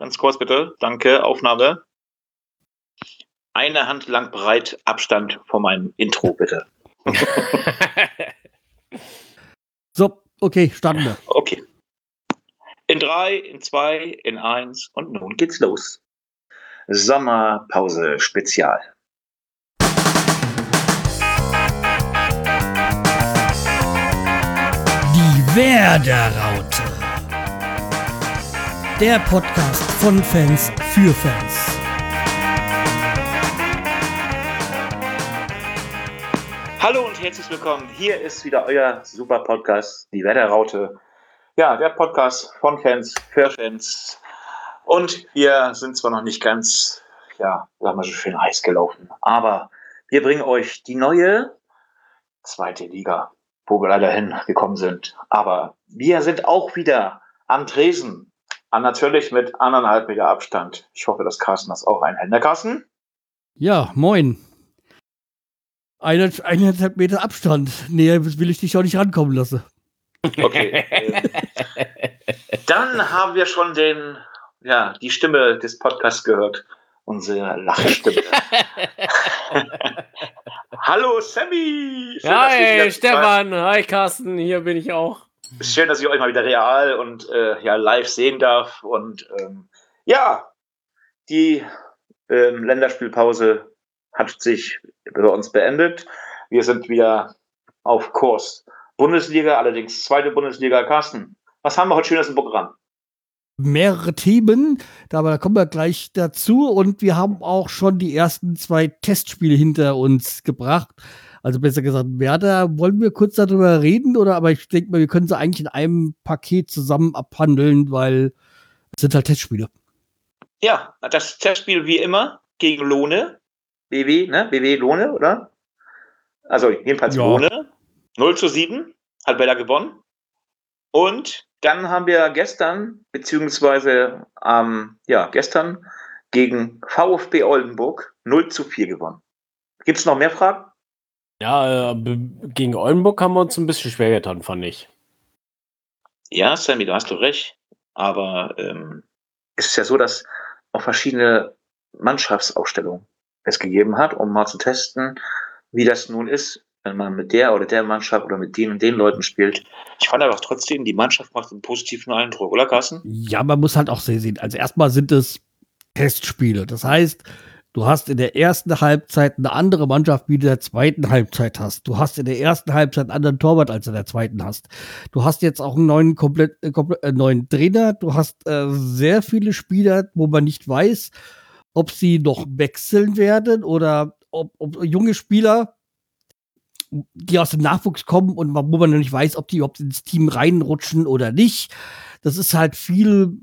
ganz kurz bitte. Danke, Aufnahme. Eine Hand lang breit Abstand vor meinem Intro, bitte. so, okay, starten wir. Okay. In drei, in zwei, in eins und nun geht's los. Sommerpause Spezial. Die Werderaute. Der Podcast von Fans für Fans. Hallo und herzlich willkommen. Hier ist wieder euer super Podcast, die Wetterraute. Ja, der Podcast von Fans für Fans. Und wir sind zwar noch nicht ganz, ja, sagen wir so schön heiß gelaufen, aber wir bringen euch die neue zweite Liga, wo wir leider hingekommen sind. Aber wir sind auch wieder am Tresen Ah, natürlich mit anderthalb Meter Abstand. Ich hoffe, dass Carsten das auch einhält. Der ne, Carsten? Ja, moin. Eine, eineinhalb Meter Abstand. Näher will ich dich auch nicht rankommen lassen. Okay. Dann haben wir schon den, ja, die Stimme des Podcasts gehört. Unsere Lachstimme. Hallo Sammy! Schön, hi Stefan, hi Carsten, hier bin ich auch schön, dass ich euch mal wieder real und äh, ja, live sehen darf. Und ähm, ja, die ähm, Länderspielpause hat sich bei uns beendet. Wir sind wieder auf Kurs. Bundesliga, allerdings zweite Bundesliga. Carsten, was haben wir heute schönes im Programm? mehrere Themen, aber da kommen wir gleich dazu und wir haben auch schon die ersten zwei Testspiele hinter uns gebracht. Also besser gesagt, Werder, wollen wir kurz darüber reden oder aber ich denke mal, wir können sie eigentlich in einem Paket zusammen abhandeln, weil es sind halt Testspiele. Ja, das Testspiel wie immer gegen Lohne. BW, ne? BW Lohne, oder? Also jedenfalls ja. Lohne. 0 zu 7 hat Werder gewonnen. Und dann haben wir gestern, beziehungsweise ähm, ja, gestern gegen VfB Oldenburg 0 zu 4 gewonnen. Gibt es noch mehr Fragen? Ja, äh, gegen Oldenburg haben wir uns ein bisschen schwer getan, fand ich. Ja, Sammy, du hast doch recht. Aber ähm, es ist ja so, dass auch verschiedene Mannschaftsaufstellungen es gegeben hat, um mal zu testen, wie das nun ist, wenn man mit der oder der Mannschaft oder mit den und den Leuten spielt. Ich fand aber trotzdem, die Mannschaft macht einen positiven Eindruck, oder Carsten? Ja, man muss halt auch sehen. Also erstmal sind es Testspiele. Das heißt, Du hast in der ersten Halbzeit eine andere Mannschaft, wie du in der zweiten Halbzeit hast. Du hast in der ersten Halbzeit einen anderen Torwart, als du in der zweiten hast. Du hast jetzt auch einen neuen, äh, komplett äh, neuen Trainer. Du hast äh, sehr viele Spieler, wo man nicht weiß, ob sie noch wechseln werden oder ob, ob junge Spieler, die aus dem Nachwuchs kommen und wo man noch nicht weiß, ob die überhaupt ins Team reinrutschen oder nicht. Das ist halt viel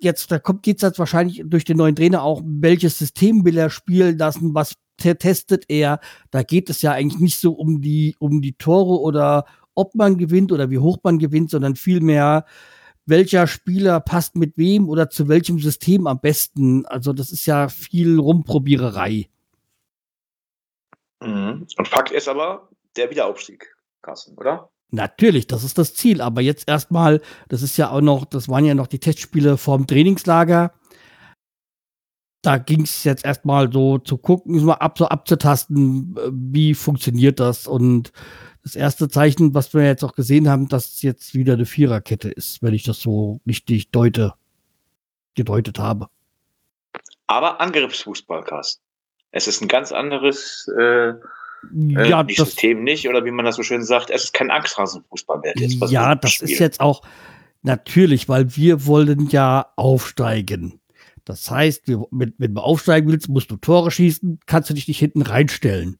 jetzt, da kommt, geht's jetzt wahrscheinlich durch den neuen Trainer auch, welches System will er spielen lassen, was testet er. Da geht es ja eigentlich nicht so um die, um die Tore oder ob man gewinnt oder wie hoch man gewinnt, sondern vielmehr, welcher Spieler passt mit wem oder zu welchem System am besten. Also das ist ja viel Rumprobiererei. Mhm. Und Fakt ist aber der Wiederaufstieg, Carsten, oder? Natürlich, das ist das Ziel. Aber jetzt erstmal, das ist ja auch noch, das waren ja noch die Testspiele vorm Trainingslager. Da ging es jetzt erstmal so zu gucken, mal ab, so abzutasten, wie funktioniert das. Und das erste Zeichen, was wir jetzt auch gesehen haben, dass es jetzt wieder eine Viererkette ist, wenn ich das so richtig deute, gedeutet habe. Aber Angriffsfußball, Carsten. Es ist ein ganz anderes äh, äh, ja, die das, System nicht, oder wie man das so schön sagt, es ist kein Angstrasenfußball mehr. Jetzt, ja, das ist jetzt auch natürlich, weil wir wollen ja aufsteigen. Das heißt, wir, wenn, wenn du aufsteigen willst, musst du Tore schießen, kannst du dich nicht hinten reinstellen.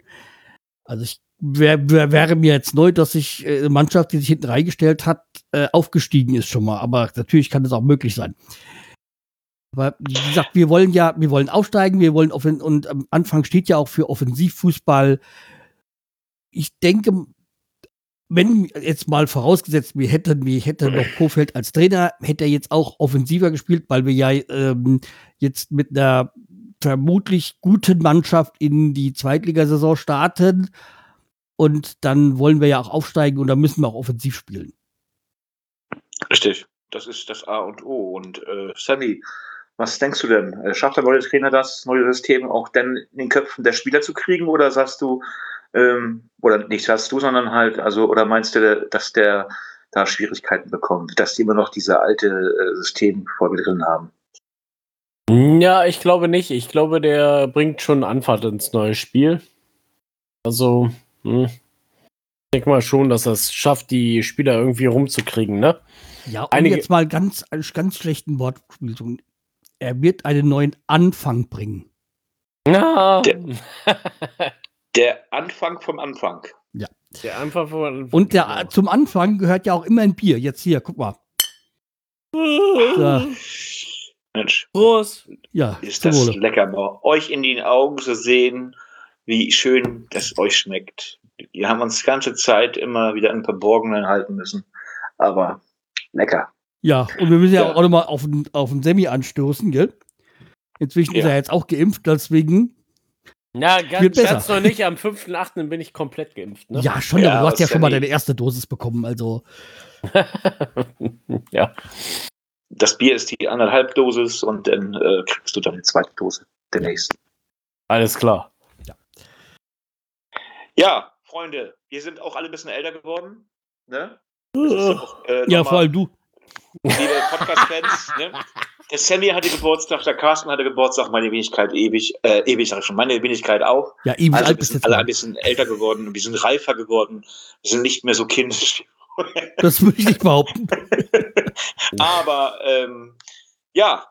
Also ich wär, wär, wäre mir jetzt neu, dass sich äh, eine Mannschaft, die sich hinten reingestellt hat, äh, aufgestiegen ist schon mal. Aber natürlich kann das auch möglich sein. Aber wie gesagt, wir wollen ja, wir wollen aufsteigen, wir wollen offen und am Anfang steht ja auch für Offensivfußball ich denke, wenn jetzt mal vorausgesetzt, wir hätten, wir hätten noch Kofeld als Trainer, hätte er jetzt auch offensiver gespielt, weil wir ja ähm, jetzt mit einer vermutlich guten Mannschaft in die Zweitligasaison starten. Und dann wollen wir ja auch aufsteigen und dann müssen wir auch offensiv spielen. Richtig, das ist das A und O. Und äh, Sammy, Was denkst du denn? Äh, schafft der neue Trainer das neue System auch denn in den Köpfen der Spieler zu kriegen oder sagst du, ähm, oder nicht sagst du, sondern halt, also, oder meinst du, dass der da Schwierigkeiten bekommt, dass die immer noch diese alte äh, System vor mir drin haben? Ja, ich glaube nicht. Ich glaube, der bringt schon Anfahrt ins neue Spiel. Also, hm. ich denke mal schon, dass er es schafft, die Spieler irgendwie rumzukriegen, ne? Ja, um Einige jetzt mal ganz, ganz schlechten Wortspiel zu er wird einen neuen Anfang bringen. No. Der, Anfang vom Anfang. Ja. Der Anfang vom Anfang. Und der, genau. zum Anfang gehört ja auch immer ein Bier. Jetzt hier, guck mal. Mensch. Prost. Ja, ist das Wohle. lecker, mal euch in den Augen zu sehen, wie schön das euch schmeckt. Wir haben uns die ganze Zeit immer wieder im Verborgenen halten müssen. Aber lecker. Ja, und wir müssen ja, ja auch nochmal auf den, auf den Semi anstoßen, gell? Inzwischen ja. ist er jetzt auch geimpft, deswegen. Ja, ganz, ganz noch nicht. Am 5.8. bin ich komplett geimpft. Ne? Ja, schon, ja, aber du hast ja schon mal deine erste Dosis bekommen, also. ja. Das Bier ist die anderthalb Dosis und dann äh, kriegst du dann die zweite Dose der nächsten. Alles klar. Ja. ja, Freunde, wir sind auch alle ein bisschen älter geworden. Ne? Auch, äh, ja, vor allem du liebe Podcast-Fans, ne? Der Sammy hatte Geburtstag, der Carsten hatte Geburtstag, meine Wenigkeit ewig, äh, ewig sag ich schon, meine Wenigkeit auch. Ja, ewig also alt wir sind alle ein bisschen älter geworden, wir sind reifer geworden, wir sind nicht mehr so kindisch. Das würde ich nicht behaupten. Aber ähm, ja,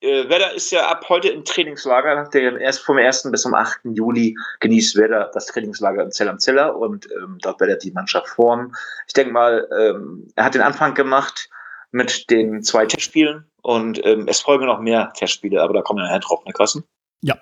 äh, Werder ist ja ab heute im Trainingslager. Der erst vom 1. bis zum 8. Juli genießt Werder das Trainingslager in Zell am Zeller und ähm, dort wird er die Mannschaft formen. Ich denke mal, ähm, er hat den Anfang gemacht mit den zwei Testspielen und ähm, es folgen noch mehr Testspiele, aber da kommen wir nachher drauf, ne, Carsten? Ja.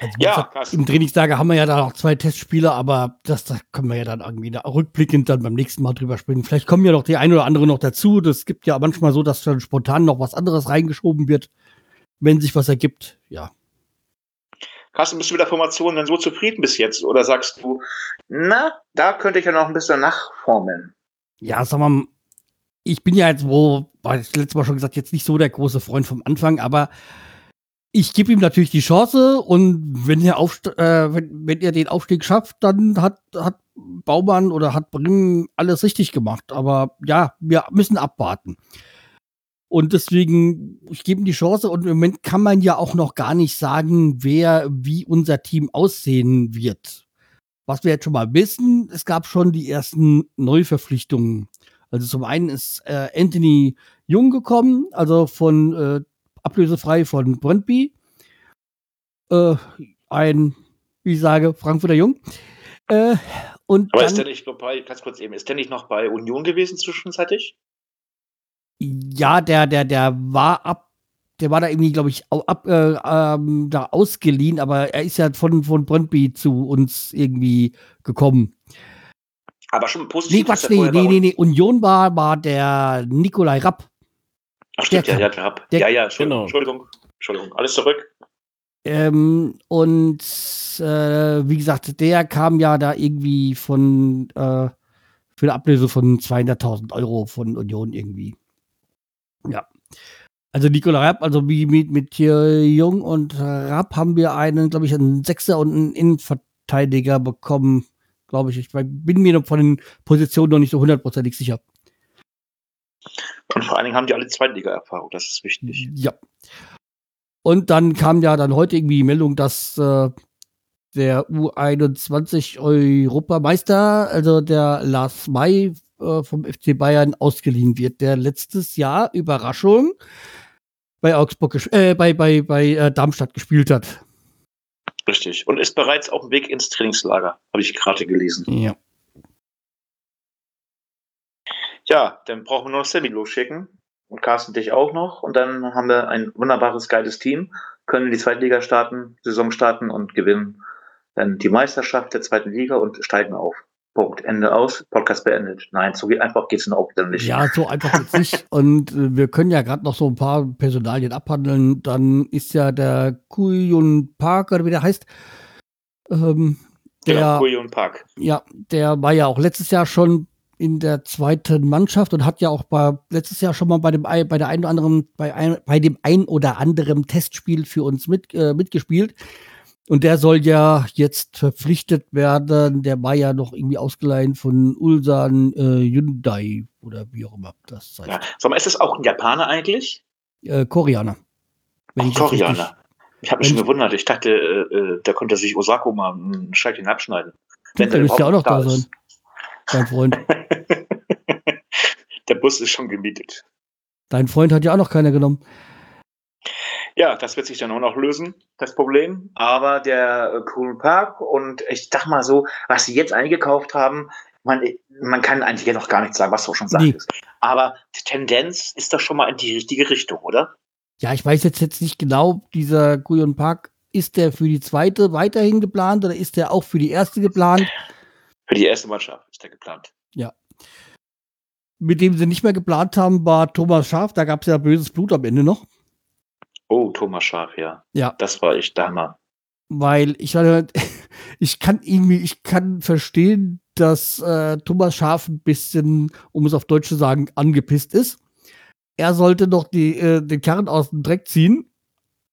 Also, ja, gesagt, Im Trainingslager haben wir ja da noch zwei Testspiele, aber das, da können wir ja dann irgendwie da rückblickend dann beim nächsten Mal drüber sprechen. Vielleicht kommen ja noch die ein oder andere noch dazu. Das gibt ja manchmal so, dass dann spontan noch was anderes reingeschoben wird, wenn sich was ergibt. Ja. Carsten, bist du mit der Formation dann so zufrieden bis jetzt? Oder sagst du, na, da könnte ich ja noch ein bisschen nachformen? Ja, sag mal, ich bin ja jetzt, wo, war ich letztes Mal schon gesagt, jetzt nicht so der große Freund vom Anfang, aber ich gebe ihm natürlich die Chance und wenn er, Aufst äh, wenn, wenn er den Aufstieg schafft, dann hat, hat Baumann oder hat Bremen alles richtig gemacht. Aber ja, wir müssen abwarten. Und deswegen, ich gebe ihm die Chance und im Moment kann man ja auch noch gar nicht sagen, wer, wie unser Team aussehen wird. Was wir jetzt schon mal wissen, es gab schon die ersten Neuverpflichtungen. Also zum einen ist äh, Anthony Jung gekommen, also von äh, ablösefrei von Brøndby. Äh, ein, wie ich sage, Frankfurter Jung. Äh, und Aber dann, ist der nicht noch bei, ganz kurz eben, ist der nicht noch bei Union gewesen zwischenzeitlich? Ja, der, der, der war ab, der war da irgendwie, glaube ich, ab, äh, ähm, da ausgeliehen, aber er ist ja von, von Brøndby zu uns irgendwie gekommen. Aber schon positiv. Nee, Quatsch, nee, nee, nee, nee. Union war, war der Nikolai Rapp. Ach, stimmt, der ja, der Rapp. Der, ja, ja, Entschuldigung, genau. Entschuldigung, Entschuldigung. Alles zurück. Ähm, und äh, wie gesagt, der kam ja da irgendwie von äh, für eine Ablöse von 200.000 Euro von Union irgendwie. Ja. Also Nikolai Rapp, also wie mit, mit hier Jung und Rapp haben wir einen, glaube ich, einen Sechser und einen Innenverteidiger bekommen glaube ich. Ich bin mir von den Positionen noch nicht so hundertprozentig sicher. Und vor allen Dingen haben die alle Zweitliga-Erfahrung, das ist wichtig. Ja. Und dann kam ja dann heute irgendwie die Meldung, dass äh, der U21 Europameister, also der Lars May äh, vom FC Bayern ausgeliehen wird, der letztes Jahr Überraschung bei Augsburg äh, bei bei bei äh, Darmstadt gespielt hat. Richtig. Und ist bereits auf dem Weg ins Trainingslager, habe ich gerade gelesen. Ja. Ja, dann brauchen wir nur noch Sammy losschicken. Und Carsten dich auch noch. Und dann haben wir ein wunderbares, geiles Team. Können die Zweitliga starten, Saison starten und gewinnen dann die Meisterschaft der zweiten Liga und steigen auf. Punkt. Ende aus. Podcast beendet. Nein, so einfach geht es auch dann nicht. Ja, so einfach geht's nicht. Und äh, wir können ja gerade noch so ein paar Personalien abhandeln. Dann ist ja der Kuyun Park, oder wie der heißt. Ähm, der, genau, Kuyun Park. Ja, der war ja auch letztes Jahr schon in der zweiten Mannschaft und hat ja auch bei, letztes Jahr schon mal bei dem, bei der einen oder anderen, bei, ein, bei dem ein oder anderen Testspiel für uns mit, äh, mitgespielt. Und der soll ja jetzt verpflichtet werden. Der war ja noch irgendwie ausgeleihen von Ulsan äh, Hyundai oder wie auch immer das heißt. Ja. Sag mal, ist das auch ein Japaner eigentlich? Äh, Koreaner. Ach, Koreaner. Ich habe mich schon gewundert. Ich dachte, äh, äh, da könnte sich Osako mal ein Scheibchen abschneiden. Wenn der müsste ja auch noch da, da sein. Dein Freund. der Bus ist schon gemietet. Dein Freund hat ja auch noch keiner genommen. Ja, das wird sich dann auch noch lösen, das Problem. Aber der äh, Cool Park und ich sag mal so, was sie jetzt eingekauft haben, man, man kann eigentlich ja noch gar nichts sagen, was du schon sagst. Nee. Aber die Tendenz ist doch schon mal in die richtige Richtung, oder? Ja, ich weiß jetzt, jetzt nicht genau, dieser Guyon Park, ist der für die zweite weiterhin geplant oder ist der auch für die erste geplant? Für die erste Mannschaft ist der geplant. Ja. Mit dem sie nicht mehr geplant haben, war Thomas Schaf. Da gab es ja böses Blut am Ende noch. Oh, Thomas Schaf, ja. Ja. Das war echt Hammer. Weil ich ich kann irgendwie, ich kann verstehen, dass äh, Thomas Schaf ein bisschen, um es auf Deutsch zu sagen, angepisst ist. Er sollte doch die, äh, den Kern aus dem Dreck ziehen.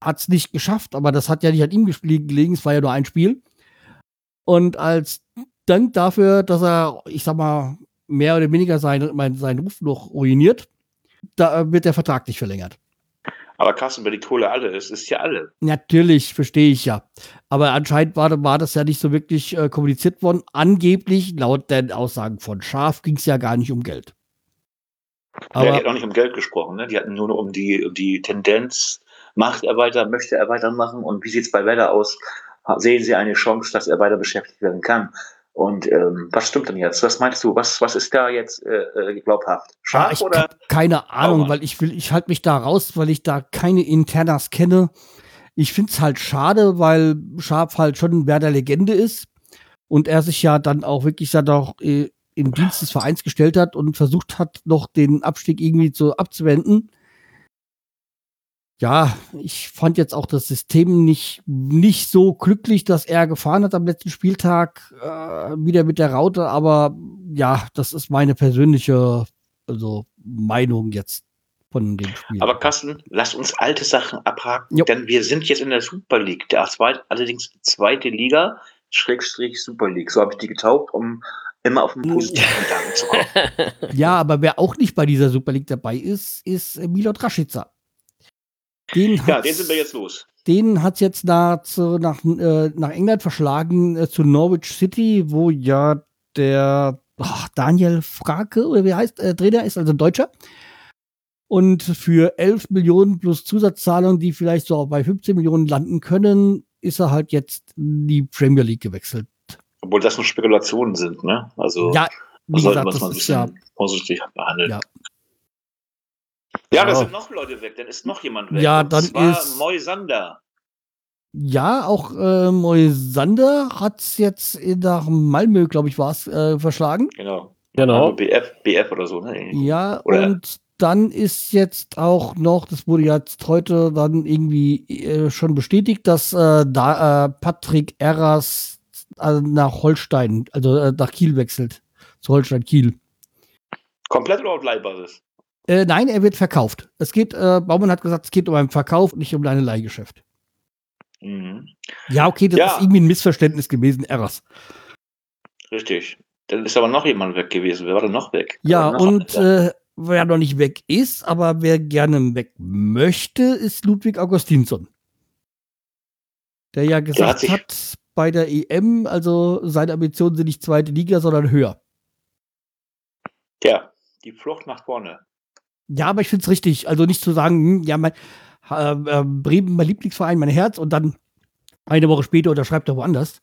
Hat es nicht geschafft, aber das hat ja nicht an ihm gelegen, es war ja nur ein Spiel. Und als Dank dafür, dass er, ich sag mal, mehr oder weniger seinen, seinen Ruf noch ruiniert, da wird der Vertrag nicht verlängert. Aber Carsten, wer die Kohle alle ist, ist ja alle. Natürlich, verstehe ich ja. Aber anscheinend war, war das ja nicht so wirklich äh, kommuniziert worden. Angeblich, laut den Aussagen von Schaf, ging es ja gar nicht um Geld. Aber ja, die hat auch nicht um Geld gesprochen, ne? Die hatten nur um die, um die Tendenz, macht er weiter, möchte er weitermachen und wie sieht es bei Wetter aus? Sehen Sie eine Chance, dass er weiter beschäftigt werden kann? Und ähm, was stimmt denn jetzt? Was meinst du? Was, was ist da jetzt äh, äh glaubhaft? Scharf ja, ich oder? Keine Ahnung, Baumann? weil ich will, ich halte mich da raus, weil ich da keine Internas kenne. Ich finde es halt schade, weil Scharf halt schon wer der Legende ist und er sich ja dann auch wirklich dann auch äh, im Dienst des Vereins gestellt hat und versucht hat, noch den Abstieg irgendwie zu abzuwenden ja, ich fand jetzt auch das System nicht, nicht so glücklich, dass er gefahren hat am letzten Spieltag äh, wieder mit der Raute, aber ja, das ist meine persönliche also Meinung jetzt von dem Spiel. Aber Carsten, lass uns alte Sachen abhaken, jo. denn wir sind jetzt in der Super League, der zweit, allerdings die zweite Liga, Schrägstrich Super League. So habe ich die getauft, um immer auf den positiven Gedanken zu kommen. Ja, aber wer auch nicht bei dieser Super League dabei ist, ist Milot Rashica. Den ja, den sind wir jetzt los. Den hat es jetzt nach, nach, äh, nach England verschlagen äh, zu Norwich City, wo ja der oh, Daniel Frake, oder wie heißt, äh, Trainer ist, also ein Deutscher. Und für 11 Millionen plus Zusatzzahlungen, die vielleicht so bei 15 Millionen landen können, ist er halt jetzt in die Premier League gewechselt. Obwohl das nur Spekulationen sind, ne? Also ja, wie gesagt, das mal ein bisschen ja, vorsichtig behandeln. Ja. Ja, da sind noch Leute weg, dann ist noch jemand weg. Ja, dann ist. Moisander. Ja, auch äh, Moisander hat es jetzt nach Malmö, glaube ich, war es, äh, verschlagen. Genau. Genau. Also BF, BF oder so, ne? Ja, oder und dann ist jetzt auch noch, das wurde jetzt heute dann irgendwie äh, schon bestätigt, dass äh, da äh, Patrick Erras äh, nach Holstein, also äh, nach Kiel wechselt. Zu Holstein Kiel. Komplett oder auf Leihbasis? Äh, nein, er wird verkauft. Es geht, äh, Baumann hat gesagt, es geht um einen Verkauf, nicht um ein Leihgeschäft. Mhm. Ja, okay, das ja. ist irgendwie ein Missverständnis gewesen, Erras. Richtig. Dann ist aber noch jemand weg gewesen. Wer war denn noch weg? Ja, und äh, wer noch nicht weg ist, aber wer gerne weg möchte, ist Ludwig Augustinsson. Der ja gesagt der hat, hat, bei der EM, also seine Ambitionen sind nicht zweite Liga, sondern höher. Ja, die Flucht nach vorne. Ja, aber ich finde es richtig. Also nicht zu sagen, hm, ja, mein äh, äh, Bremen, mein Lieblingsverein, mein Herz und dann eine Woche später unterschreibt er woanders.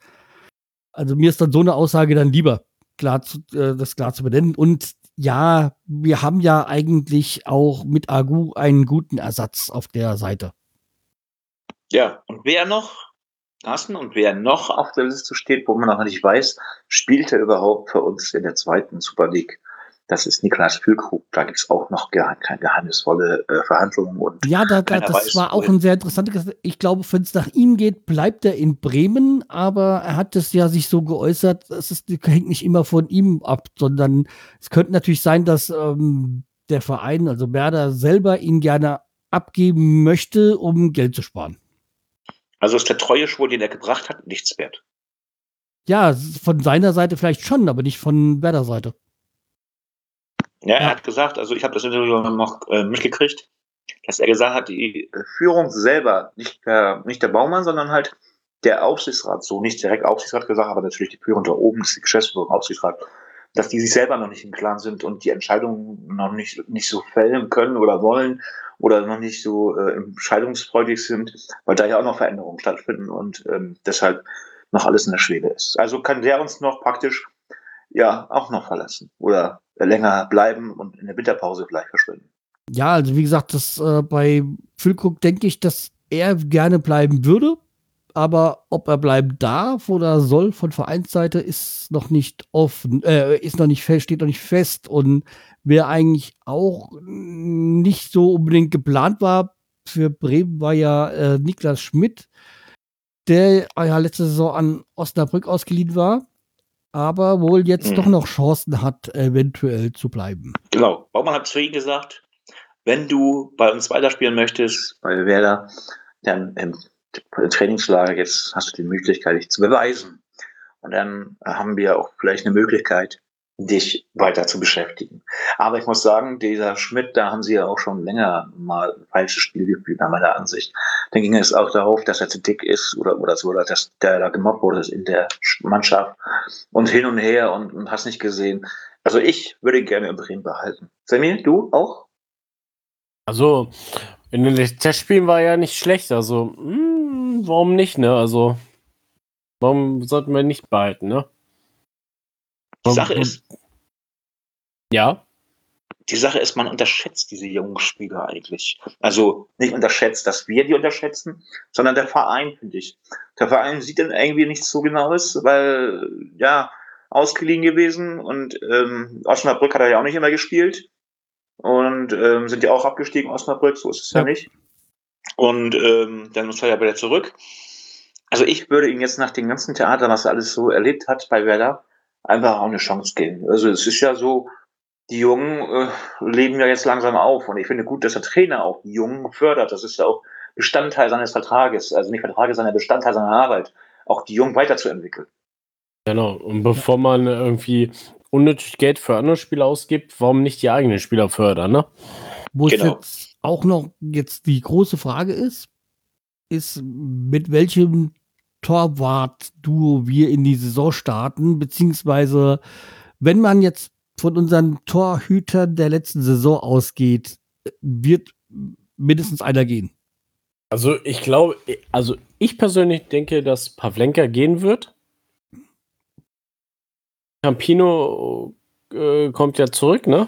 Also mir ist dann so eine Aussage dann lieber, klar zu, äh, das klar zu benennen. Und ja, wir haben ja eigentlich auch mit Agu einen guten Ersatz auf der Seite. Ja, und wer noch, Carsten, und wer noch auf der Liste steht, wo man noch nicht weiß, spielt er überhaupt für uns in der zweiten Super League? Das ist Niklas Füllkrug. Da gibt es auch noch ge geheimnisvolle äh, Verhandlungen. Und ja, da, da, das weiß, war auch ein sehr interessantes. Ich glaube, wenn es nach ihm geht, bleibt er in Bremen, aber er hat es ja sich so geäußert, es ist, hängt nicht immer von ihm ab, sondern es könnte natürlich sein, dass ähm, der Verein, also Werder, selber ihn gerne abgeben möchte, um Geld zu sparen. Also ist der treue Schwur, den er gebracht hat, nichts wert. Ja, von seiner Seite vielleicht schon, aber nicht von Werder Seite. Ja, er hat gesagt, also ich habe das Interview noch äh, mitgekriegt, dass er gesagt hat, die Führung selber, nicht der, nicht der Baumann, sondern halt der Aufsichtsrat, so nicht direkt Aufsichtsrat gesagt, aber natürlich die Führung da oben, ist die Geschäftsführung, Aufsichtsrat, dass die sich selber noch nicht im Klaren sind und die Entscheidungen noch nicht, nicht so fällen können oder wollen oder noch nicht so äh, entscheidungsfreudig sind, weil da ja auch noch Veränderungen stattfinden und ähm, deshalb noch alles in der Schwebe ist. Also kann der uns noch praktisch ja auch noch verlassen oder länger bleiben und in der Winterpause vielleicht verschwinden. Ja, also wie gesagt, das äh, bei Füllkrug denke ich, dass er gerne bleiben würde, aber ob er bleiben darf oder soll von Vereinsseite ist noch nicht offen, äh, ist noch nicht fest, steht noch nicht fest und wer eigentlich auch nicht so unbedingt geplant war für Bremen war ja äh, Niklas Schmidt, der ja letzte Saison an Osnabrück ausgeliehen war aber wohl jetzt mhm. doch noch Chancen hat, eventuell zu bleiben. Genau. Baumann hat zu ihm gesagt, wenn du bei uns weiterspielen möchtest, bei Werder, dann im Trainingslager, jetzt hast du die Möglichkeit, dich zu beweisen. Und dann haben wir auch vielleicht eine Möglichkeit, dich weiter zu beschäftigen. Aber ich muss sagen, dieser Schmidt, da haben sie ja auch schon länger mal ein falsches Spiel gespielt, nach meiner Ansicht. Dann ging es auch darauf, dass er zu dick ist oder, oder so, oder dass der da gemobbt wurde in der Mannschaft und hin und her und, und hast nicht gesehen. Also ich würde gerne in Bremen behalten. Sammy, du auch? Also, in den Testspielen war ja nicht schlecht, also, mh, hm, warum nicht, ne? Also, warum sollten wir nicht behalten, ne? Die Sache ist. Ja. Die Sache ist, man unterschätzt diese jungen Spieler eigentlich. Also nicht unterschätzt, dass wir die unterschätzen, sondern der Verein, finde ich. Der Verein sieht dann irgendwie nicht so genau aus, weil, ja, ausgeliehen gewesen und ähm, Osnabrück hat er ja auch nicht immer gespielt. Und ähm, sind ja auch abgestiegen, Osnabrück, so ist es ja, ja nicht. Und ähm, dann muss er ja wieder zurück. Also ich würde ihn jetzt nach dem ganzen Theater, was er alles so erlebt hat bei Werder, einfach auch eine Chance geben. Also es ist ja so, die Jungen äh, leben ja jetzt langsam auf und ich finde gut, dass der Trainer auch die Jungen fördert. Das ist ja auch Bestandteil seines Vertrages, also nicht Vertrages, sondern Bestandteil seiner Arbeit, auch die Jungen weiterzuentwickeln. Genau, und bevor man irgendwie unnötig Geld für andere Spieler ausgibt, warum nicht die eigenen Spieler fördern, ne? Wo genau. jetzt auch noch jetzt die große Frage ist, ist, mit welchem Torwart-Duo wir in die Saison starten, beziehungsweise wenn man jetzt von unseren Torhütern der letzten Saison ausgeht, wird mindestens einer gehen. Also ich glaube, also ich persönlich denke, dass Pavlenka gehen wird. Campino äh, kommt ja zurück, ne?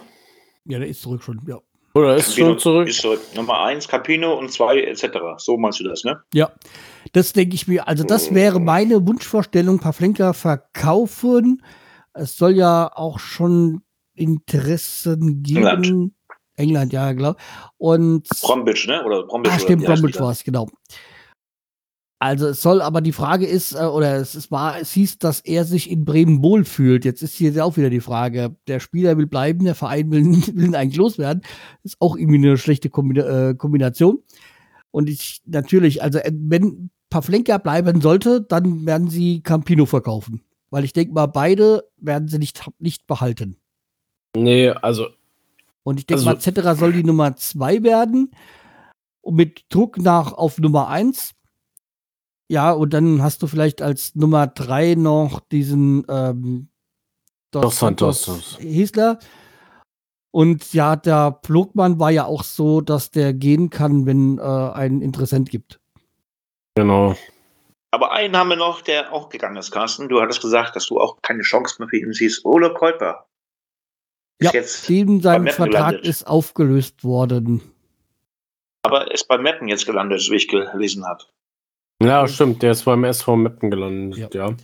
Ja, der ist zurück schon, ja. Oder ist Campino schon zurück? Ist zurück. Nummer 1, Campino und 2 etc. So meinst du das, ne? Ja, das denke ich mir. Also das wäre meine Wunschvorstellung, Pavlenka verkaufen. Es soll ja auch schon Interessen geben. England, England ja, glaube Und Bromwich, ne? Oder Bromwich. Ah, stimmt, Bromwich war es, genau. Also es soll, aber die Frage ist, äh, oder es, es war, es hieß, dass er sich in Bremen wohlfühlt. Jetzt ist hier auch wieder die Frage, der Spieler will bleiben, der Verein will, will ihn eigentlich loswerden. Ist auch irgendwie eine schlechte äh, Kombination. Und ich natürlich, also äh, wenn Pavlenka bleiben sollte, dann werden sie Campino verkaufen. Weil ich denke mal, beide werden sie nicht, nicht behalten. Nee, also. Und ich denke also, mal, Cetera soll die Nummer zwei werden. Und mit Druck nach auf Nummer eins ja, und dann hast du vielleicht als Nummer drei noch diesen ähm, Dos Santos Hiesler. Und ja, der Plogmann war ja auch so, dass der gehen kann, wenn äh, ein Interessent gibt. Genau. Aber einen haben wir noch, der auch gegangen ist, Carsten. Du hattest gesagt, dass du auch keine Chance mehr für ihn siehst. Ole Käuper. Ja, jetzt dem sein Vertrag gelandet. ist aufgelöst worden. Aber ist bei Meppen jetzt gelandet, wie ich gelesen habe. Ja, stimmt, der ist beim SV Meppen gelandet, ja. Ja,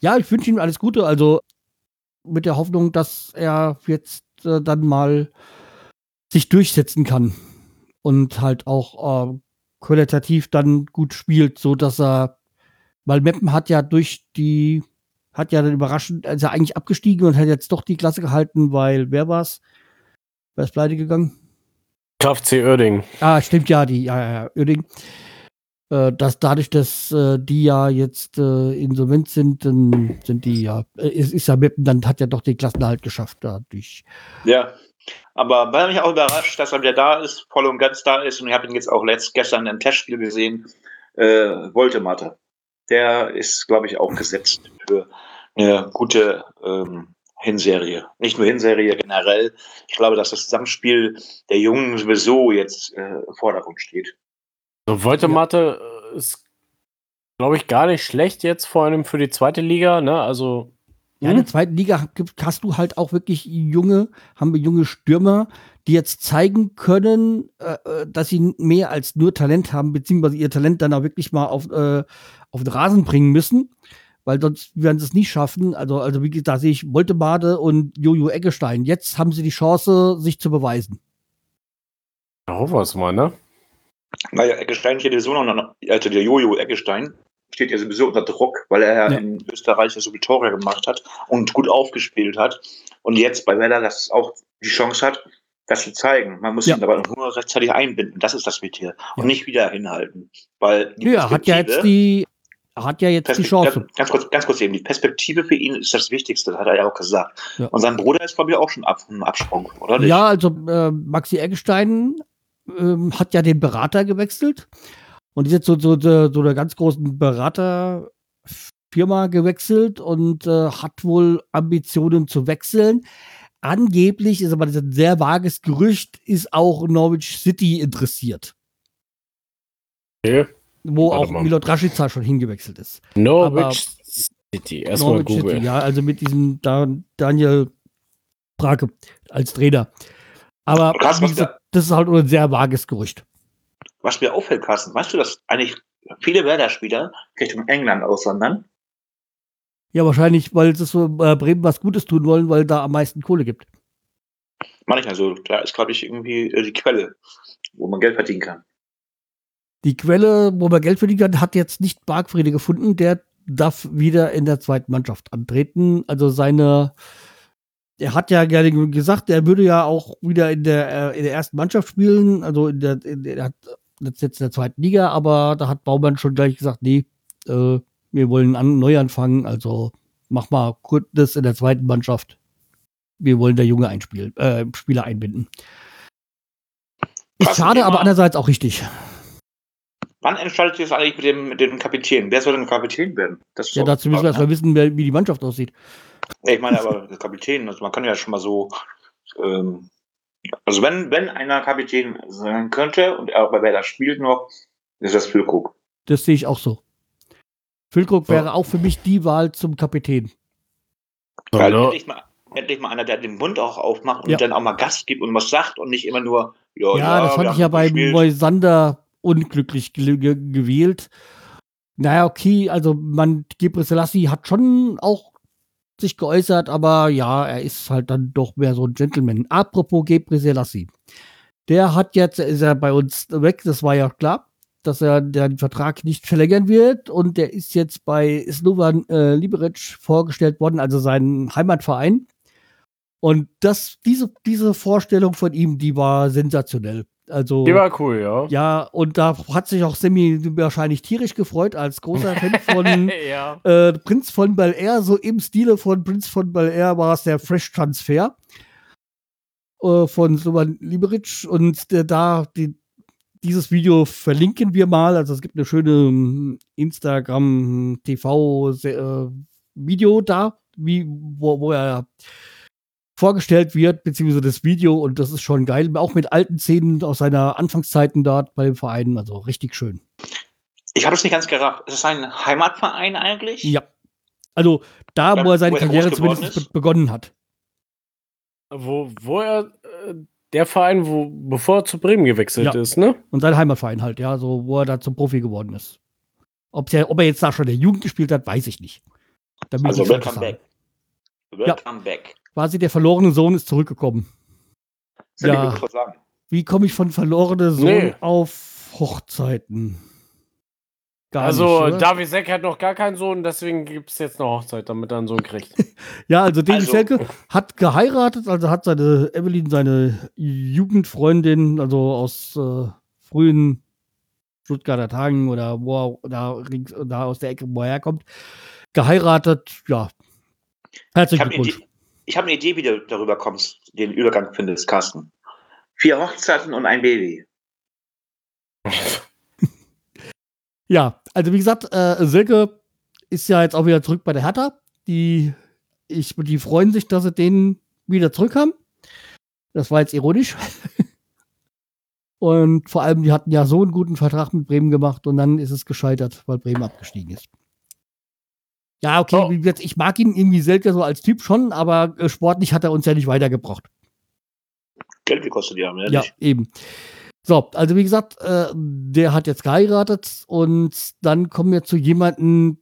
ja ich wünsche ihm alles Gute, also mit der Hoffnung, dass er jetzt äh, dann mal sich durchsetzen kann und halt auch äh, qualitativ dann gut spielt, so dass er, weil Meppen hat ja durch die, hat ja dann überraschend, also eigentlich abgestiegen und hat jetzt doch die Klasse gehalten, weil wer war's? Wer ist pleite gegangen? KFC Oerding. Ah, stimmt ja, die, ja, ja, ja, Oerding. Äh, dass dadurch, dass äh, die ja jetzt äh, insolvent sind, dann sind die ja, äh, ist, ist ja Meppen, dann hat ja doch den Klassenerhalt geschafft dadurch. Ja, aber war mich auch überrascht, dass er wieder da ist, voll und ganz da ist. Und ich habe ihn jetzt auch letzt, gestern im Testspiel gesehen. Äh, Voltematte. Der ist, glaube ich, auch gesetzt für eine gute ähm, Hinserie. Nicht nur Hinserie generell. Ich glaube, dass das Zusammenspiel der Jungen sowieso jetzt äh, im Vordergrund steht. So, Voltematte ja. ist, glaube ich, gar nicht schlecht jetzt, vor allem für die zweite Liga. Ne? Also ja, in der zweiten Liga hast du halt auch wirklich junge, haben wir junge Stürmer, die jetzt zeigen können, äh, äh, dass sie mehr als nur Talent haben, beziehungsweise ihr Talent dann auch wirklich mal auf, äh, auf den Rasen bringen müssen, weil sonst werden sie es nicht schaffen. Also, also wie gesagt, da sehe ich Moltemade und Jojo Eggestein. Jetzt haben sie die Chance, sich zu beweisen. Ja, hoffen wir es mal, ne? Naja, Eggestein hier so noch, also der Jojo Eggestein, steht ja sowieso unter Druck, weil er ja, in Österreich so viele Tore gemacht hat und gut aufgespielt hat. Und jetzt bei Weller das auch die Chance hat, das zu zeigen. Man muss ja. ihn aber nur rechtzeitig einbinden. Das ist das Wichtige. Und nicht wieder hinhalten. Weil ja, hat ja jetzt die, hat ja jetzt Perspekt die Chance. Ganz, kurz, ganz kurz eben, die Perspektive für ihn ist das Wichtigste, hat er ja auch gesagt. Ja. Und sein Bruder ist, glaube ich, auch schon ab, im Absprung, oder? Ja, also äh, Maxi Eggestein äh, hat ja den Berater gewechselt und ist jetzt so, so, so, so einer ganz großen Beraterfirma gewechselt und äh, hat wohl Ambitionen zu wechseln. Angeblich ist aber das ein sehr vages Gerücht, ist auch Norwich City interessiert. Okay. Wo Warte auch mal. Milot Rashica schon hingewechselt ist. Norwich aber City, erstmal Google. City, ja, also mit diesem Daniel Brake als Trainer. Aber Krass, gesagt, das ist halt ein sehr vages Gerücht was mir auffällt, Carsten, weißt du, dass eigentlich viele Werder-Spieler Richtung England aussondern? Ja, wahrscheinlich, weil sie so äh, Bremen was Gutes tun wollen, weil da am meisten Kohle gibt. Manchmal so. Da ist, glaube ich, irgendwie äh, die Quelle, wo man Geld verdienen kann. Die Quelle, wo man Geld verdienen kann, hat jetzt nicht Bargfriede gefunden. Der darf wieder in der zweiten Mannschaft antreten. Also seine er hat ja gerne gesagt, er würde ja auch wieder in der, äh, in der ersten Mannschaft spielen. Also in der, in der, er hat jetzt in der zweiten Liga, aber da hat Baumann schon gleich gesagt, nee, äh, wir wollen einen Neuanfang, also mach mal kurz das in der zweiten Mannschaft. Wir wollen der Junge einspielen, äh, Spieler einbinden. Ist Was schade, aber andererseits auch richtig. Wann entscheidet ihr es eigentlich mit dem, mit dem Kapitän? Wer soll denn Kapitän werden? ja, dazu müssen wir erstmal wissen, wer, wie die Mannschaft aussieht. Ich meine aber Kapitän, also man kann ja schon mal so ähm, also wenn, wenn einer Kapitän sein könnte und er auch bei Werder spielt noch, ist das Füllkrug. Das sehe ich auch so. Füllkrug ja. wäre auch für mich die Wahl zum Kapitän. Weil ja. endlich, mal, endlich mal einer, der den Mund auch aufmacht und ja. dann auch mal Gast gibt und was sagt und nicht immer nur, ja, ja, das fand ich ja bei Moisander unglücklich ge ge gewählt. Naja, okay, also man, Gebre Selassie hat schon auch sich geäußert, aber ja, er ist halt dann doch mehr so ein Gentleman. Apropos Gebre Selassie. Der hat jetzt, ist er bei uns weg, das war ja klar, dass er den Vertrag nicht verlängern wird und der ist jetzt bei Slovan äh, Liberec vorgestellt worden, also sein Heimatverein. Und das, diese, diese Vorstellung von ihm, die war sensationell. Also, die war cool, ja. Ja, und da hat sich auch Sammy wahrscheinlich tierisch gefreut, als großer Fan von ja. äh, Prinz von Bel Air. So im Stile von Prinz von Bel Air war es der Fresh-Transfer äh, von Slovan Liberic. Und der, da, die, dieses Video verlinken wir mal. Also es gibt eine schöne ähm, Instagram-TV-Video äh, da, wie, wo, wo er vorgestellt wird, beziehungsweise das Video und das ist schon geil. Auch mit alten Szenen aus seiner Anfangszeiten dort bei dem Verein, also richtig schön. Ich habe es nicht ganz gerafft. Ist es ein Heimatverein eigentlich? Ja. Also da, Oder, wo er seine wo er Karriere zumindest ist? begonnen hat. Wo, wo er, äh, der Verein, wo, bevor er zu Bremen gewechselt ja. ist, ne? Und sein Heimatverein halt, ja, so, wo er da zum Profi geworden ist. Ob, er, ob er jetzt da schon der Jugend gespielt hat, weiß ich nicht. also, welcome back. Welcome ja. back. Quasi der verlorene Sohn ist zurückgekommen. Soll Ja. ich was sagen? Wie komme ich von verlorene Sohn Nee. auf Hochzeiten? Gar also, nicht? David Seck hat noch gar keinen Sohn, deswegen gibt es jetzt eine Hochzeit, damit er einen Sohn kriegt. Ja, also David Also- Selke hat geheiratet, also hat seine Evelyn, seine Jugendfreundin, also aus äh, frühen Stuttgarter Tagen oder wo er da, da aus der Ecke, wo er herkommt, geheiratet. Ja. Ich Herzlichen Glückwunsch. Ich hab eine Idee, wie du darüber kommst, den Übergang findest, Carsten. Vier Hochzeiten und ein Baby. Ja, also wie gesagt, äh, Silke ist ja jetzt auch wieder zurück bei der Hertha. Die, ich, die freuen sich, dass sie den wieder zurück haben. Das war jetzt ironisch. Und vor allem, die hatten ja so einen guten Vertrag mit Bremen gemacht und dann ist es gescheitert, weil Bremen abgestiegen ist. Ja, okay, Oh. ich mag ihn irgendwie Selke so als Typ schon, aber äh, sportlich hat er uns ja nicht weitergebracht. Geld gekostet die haben, ja, Ja, nicht? eben. So, also wie gesagt, äh, der hat jetzt geheiratet und dann kommen wir zu jemandem,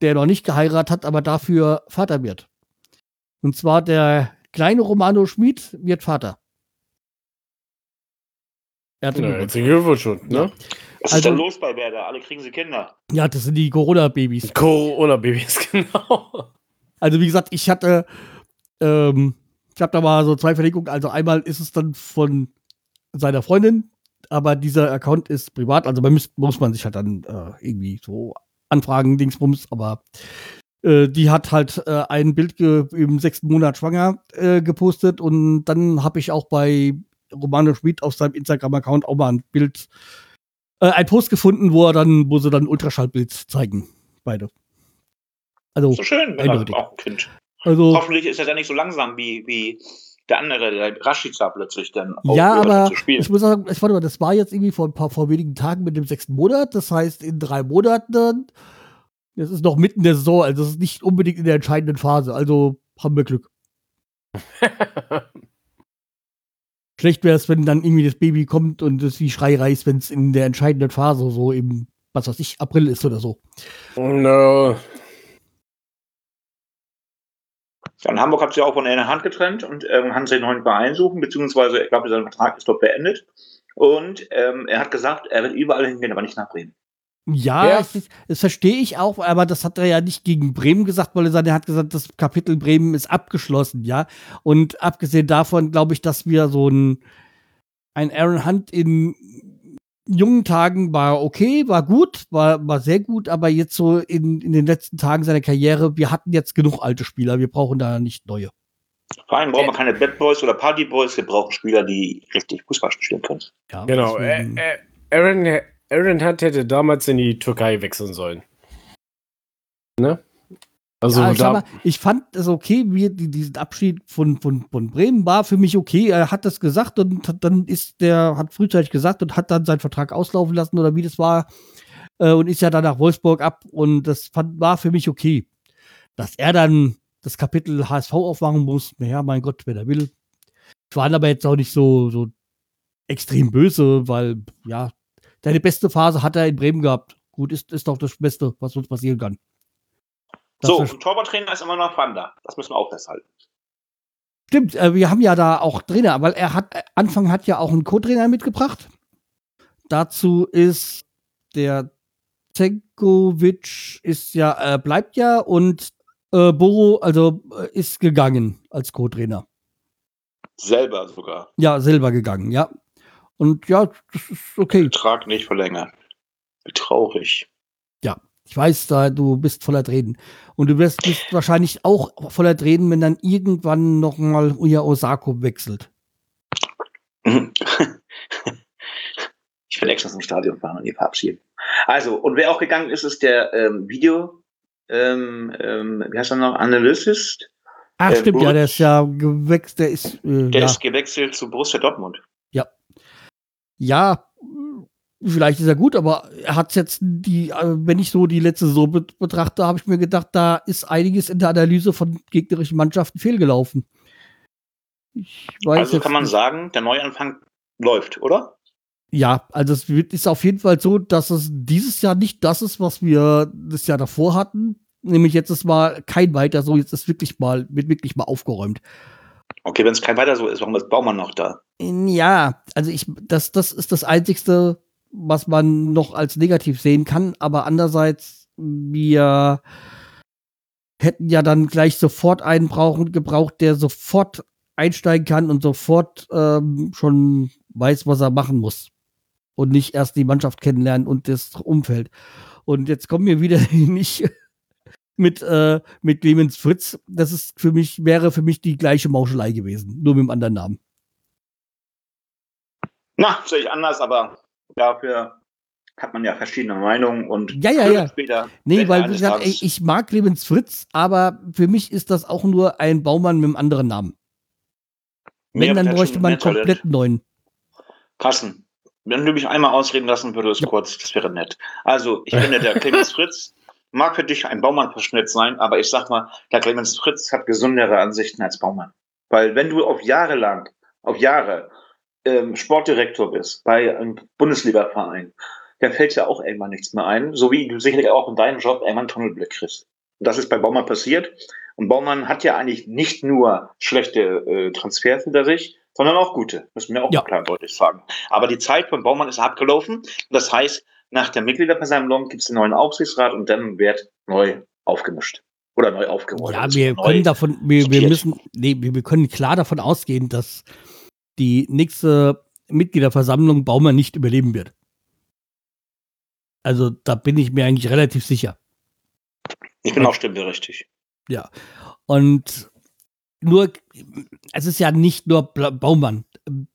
der noch nicht geheiratet hat, aber dafür Vater wird. Und zwar der kleine Romano Schmid wird Vater. Herzlichen Na, Glückwunsch. herzlichen Glückwunsch schon, ne? Was Also- ist denn los bei Werder? Alle kriegen sie Kinder. Ja, das sind die Corona-Babys. Corona-Babys, genau. Also wie gesagt, ich hatte, ähm, ich habe da mal so zwei Verlegungen. Also einmal ist es dann von seiner Freundin, aber dieser Account ist privat. Also man muss, muss man sich halt dann äh, irgendwie so anfragen, Dingsbums. Aber äh, die hat halt äh, ein Bild im sechsten Monat schwanger äh, gepostet und dann habe ich auch bei Romano Schmid auf seinem Instagram-Account auch mal ein Bild, äh, ein Post gefunden, wo er dann, wo sie dann ein Ultraschallbild zeigen, beide. Also, So schön, wenn er Eindeutig. auch ein Kind. also Hoffentlich ist er dann nicht so langsam wie, wie der andere, der Rashica plötzlich dann Ja, aufgehört hat aber zu spielen. ich muss sagen, ich warte mal, das war jetzt irgendwie vor ein paar vor wenigen Tagen mit dem sechsten Monat. Das heißt, in drei Monaten dann. Das ist noch mitten der Saison, also das ist nicht unbedingt in der entscheidenden Phase. Also haben wir Glück. Schlecht wäre es, wenn dann irgendwie das Baby kommt und es wie Schrei reißt, wenn es in der entscheidenden Phase so im, was weiß ich, April ist oder so. no. Ja, in Hamburg hat sie auch von einer Hand getrennt und ähm, kann sich einen neuen Verein suchen, beziehungsweise ich glaube, sein Vertrag ist dort beendet. Und ähm, er hat gesagt, er wird überall hingehen, aber nicht nach Bremen. Ja, Ja. Das, das verstehe ich auch, aber das hat er ja nicht gegen Bremen gesagt, weil er er hat gesagt, das Kapitel Bremen ist abgeschlossen, ja. Und abgesehen davon glaube ich, dass wir so ein, ein Aaron Hunt in jungen Tagen war okay, war gut, war, war sehr gut, aber jetzt so in, in den letzten Tagen seiner Karriere, wir hatten jetzt genug alte Spieler, wir brauchen da nicht neue. Vor allem brauchen wir keine Bad Boys oder Party Boys, wir brauchen Spieler, die richtig Fußball spielen können. Ja, Genau. Äh, äh, Aaron, Aaron Hunt hätte damals in die Türkei wechseln sollen. Ne? Also ja, ich, da, mal, ich fand es okay, wie die, diesen Abschied von, von, von Bremen war für mich okay. Er hat das gesagt und hat, dann ist der, hat frühzeitig gesagt und hat dann seinen Vertrag auslaufen lassen oder wie das war äh, und ist ja dann nach Wolfsburg ab und das fand, war für mich okay. Dass er dann das Kapitel HSV aufmachen muss, naja, mein Gott, wenn er will. Ich war aber jetzt auch nicht so, so extrem böse, weil, ja, seine beste Phase hat er in Bremen gehabt. Gut, ist, ist doch das Beste, was uns passieren kann. Das so, und Torwarttrainer ist immer noch Wanda. Das müssen wir auch festhalten. Stimmt, äh, wir haben ja da auch Trainer, weil er hat, äh, Anfang hat ja auch einen Co-Trainer mitgebracht. Dazu ist der Zenkovic ist ja, äh, bleibt ja und äh, Boro, also äh, ist gegangen als Co-Trainer. Selber sogar. Ja, selber gegangen, ja. Und ja, das ist okay. Vertrag nicht verlängert. Traurig. Ich weiß, da du bist voller Tränen. Und du wirst bist wahrscheinlich auch voller Tränen, wenn dann irgendwann noch mal Uya Osako wechselt. ich will extra zum Stadion fahren und ihr verabschieden. Also, und wer auch gegangen ist, ist der ähm, Video, ähm, ähm, wie heißt er noch, Analyst. Ach, Äh, stimmt, ja, Buric. der ist ja gewechselt, der ist, äh, Der ja. ist gewechselt zu Borussia Dortmund. ja, vielleicht ist er gut, aber er hat jetzt die, äh, wenn ich so die letzte Saison bet- betrachte, habe ich mir gedacht, da ist einiges in der Analyse von gegnerischen Mannschaften fehlgelaufen. Ich weiß Also kann man nicht. sagen, der Neuanfang läuft, oder? Ja, also es ist auf jeden Fall so, dass es dieses Jahr nicht das ist, was wir das Jahr davor hatten. Nämlich jetzt ist mal kein weiter so, jetzt ist wirklich mal, wird wirklich mal aufgeräumt. Okay, wenn es kein weiter so ist, warum ist Baumann noch da? Ja, also ich, das, das ist das Einzigste, was man noch als negativ sehen kann, aber andererseits, wir hätten ja dann gleich sofort einen brauchen, gebraucht, der sofort einsteigen kann und sofort ähm, schon weiß, was er machen muss. Und nicht erst die Mannschaft kennenlernen und das Umfeld. Und jetzt kommen wir wieder nicht mit, äh, mit Clemens Fritz. Das ist für mich, wäre für mich die gleiche Mauschelei gewesen, nur mit einem anderen Namen. Na, sehe ich anders, aber dafür hat man ja verschiedene Meinungen und ja, ja, ja. später. Nee, weil wie gesagt, ey, ich mag Clemens Fritz, aber für mich ist das auch nur ein Baumann mit einem anderen Namen. Wenn, nee, dann bräuchte man komplett neuen. Kassen. Wenn du mich einmal ausreden lassen würdest, ja. kurz, das wäre nett. Also, ich finde, der Clemens Fritz mag für dich ein Baumann-Verschnitt sein, aber ich sag mal, der Clemens Fritz hat gesündere Ansichten als Baumann. Weil wenn du auf Jahre lang, auf Jahre ähm, Sportdirektor bist bei einem Bundesliga-Verein, da fällt ja auch irgendwann nichts mehr ein, so wie du sicherlich auch in deinem Job irgendwann Tunnelblick kriegst. Und das ist bei Baumann passiert. Und Baumann hat ja eigentlich nicht nur schlechte äh, Transfers hinter sich, sondern auch gute. Müssen wir auch ja. klar und deutlich sagen. Aber die Zeit von Baumann ist abgelaufen. Das heißt, nach der Mitgliederversammlung gibt es den neuen Aufsichtsrat und dann wird neu aufgemischt. Oder neu aufgerollt. Ja, wir können davon, wir, wir müssen, nee, wir können klar davon ausgehen, dass die nächste Mitgliederversammlung Baumann nicht überleben wird. Also da bin ich mir eigentlich relativ sicher. Ich bin auch stimmberechtigt. Ja. Und nur, es ist ja nicht nur Baumann.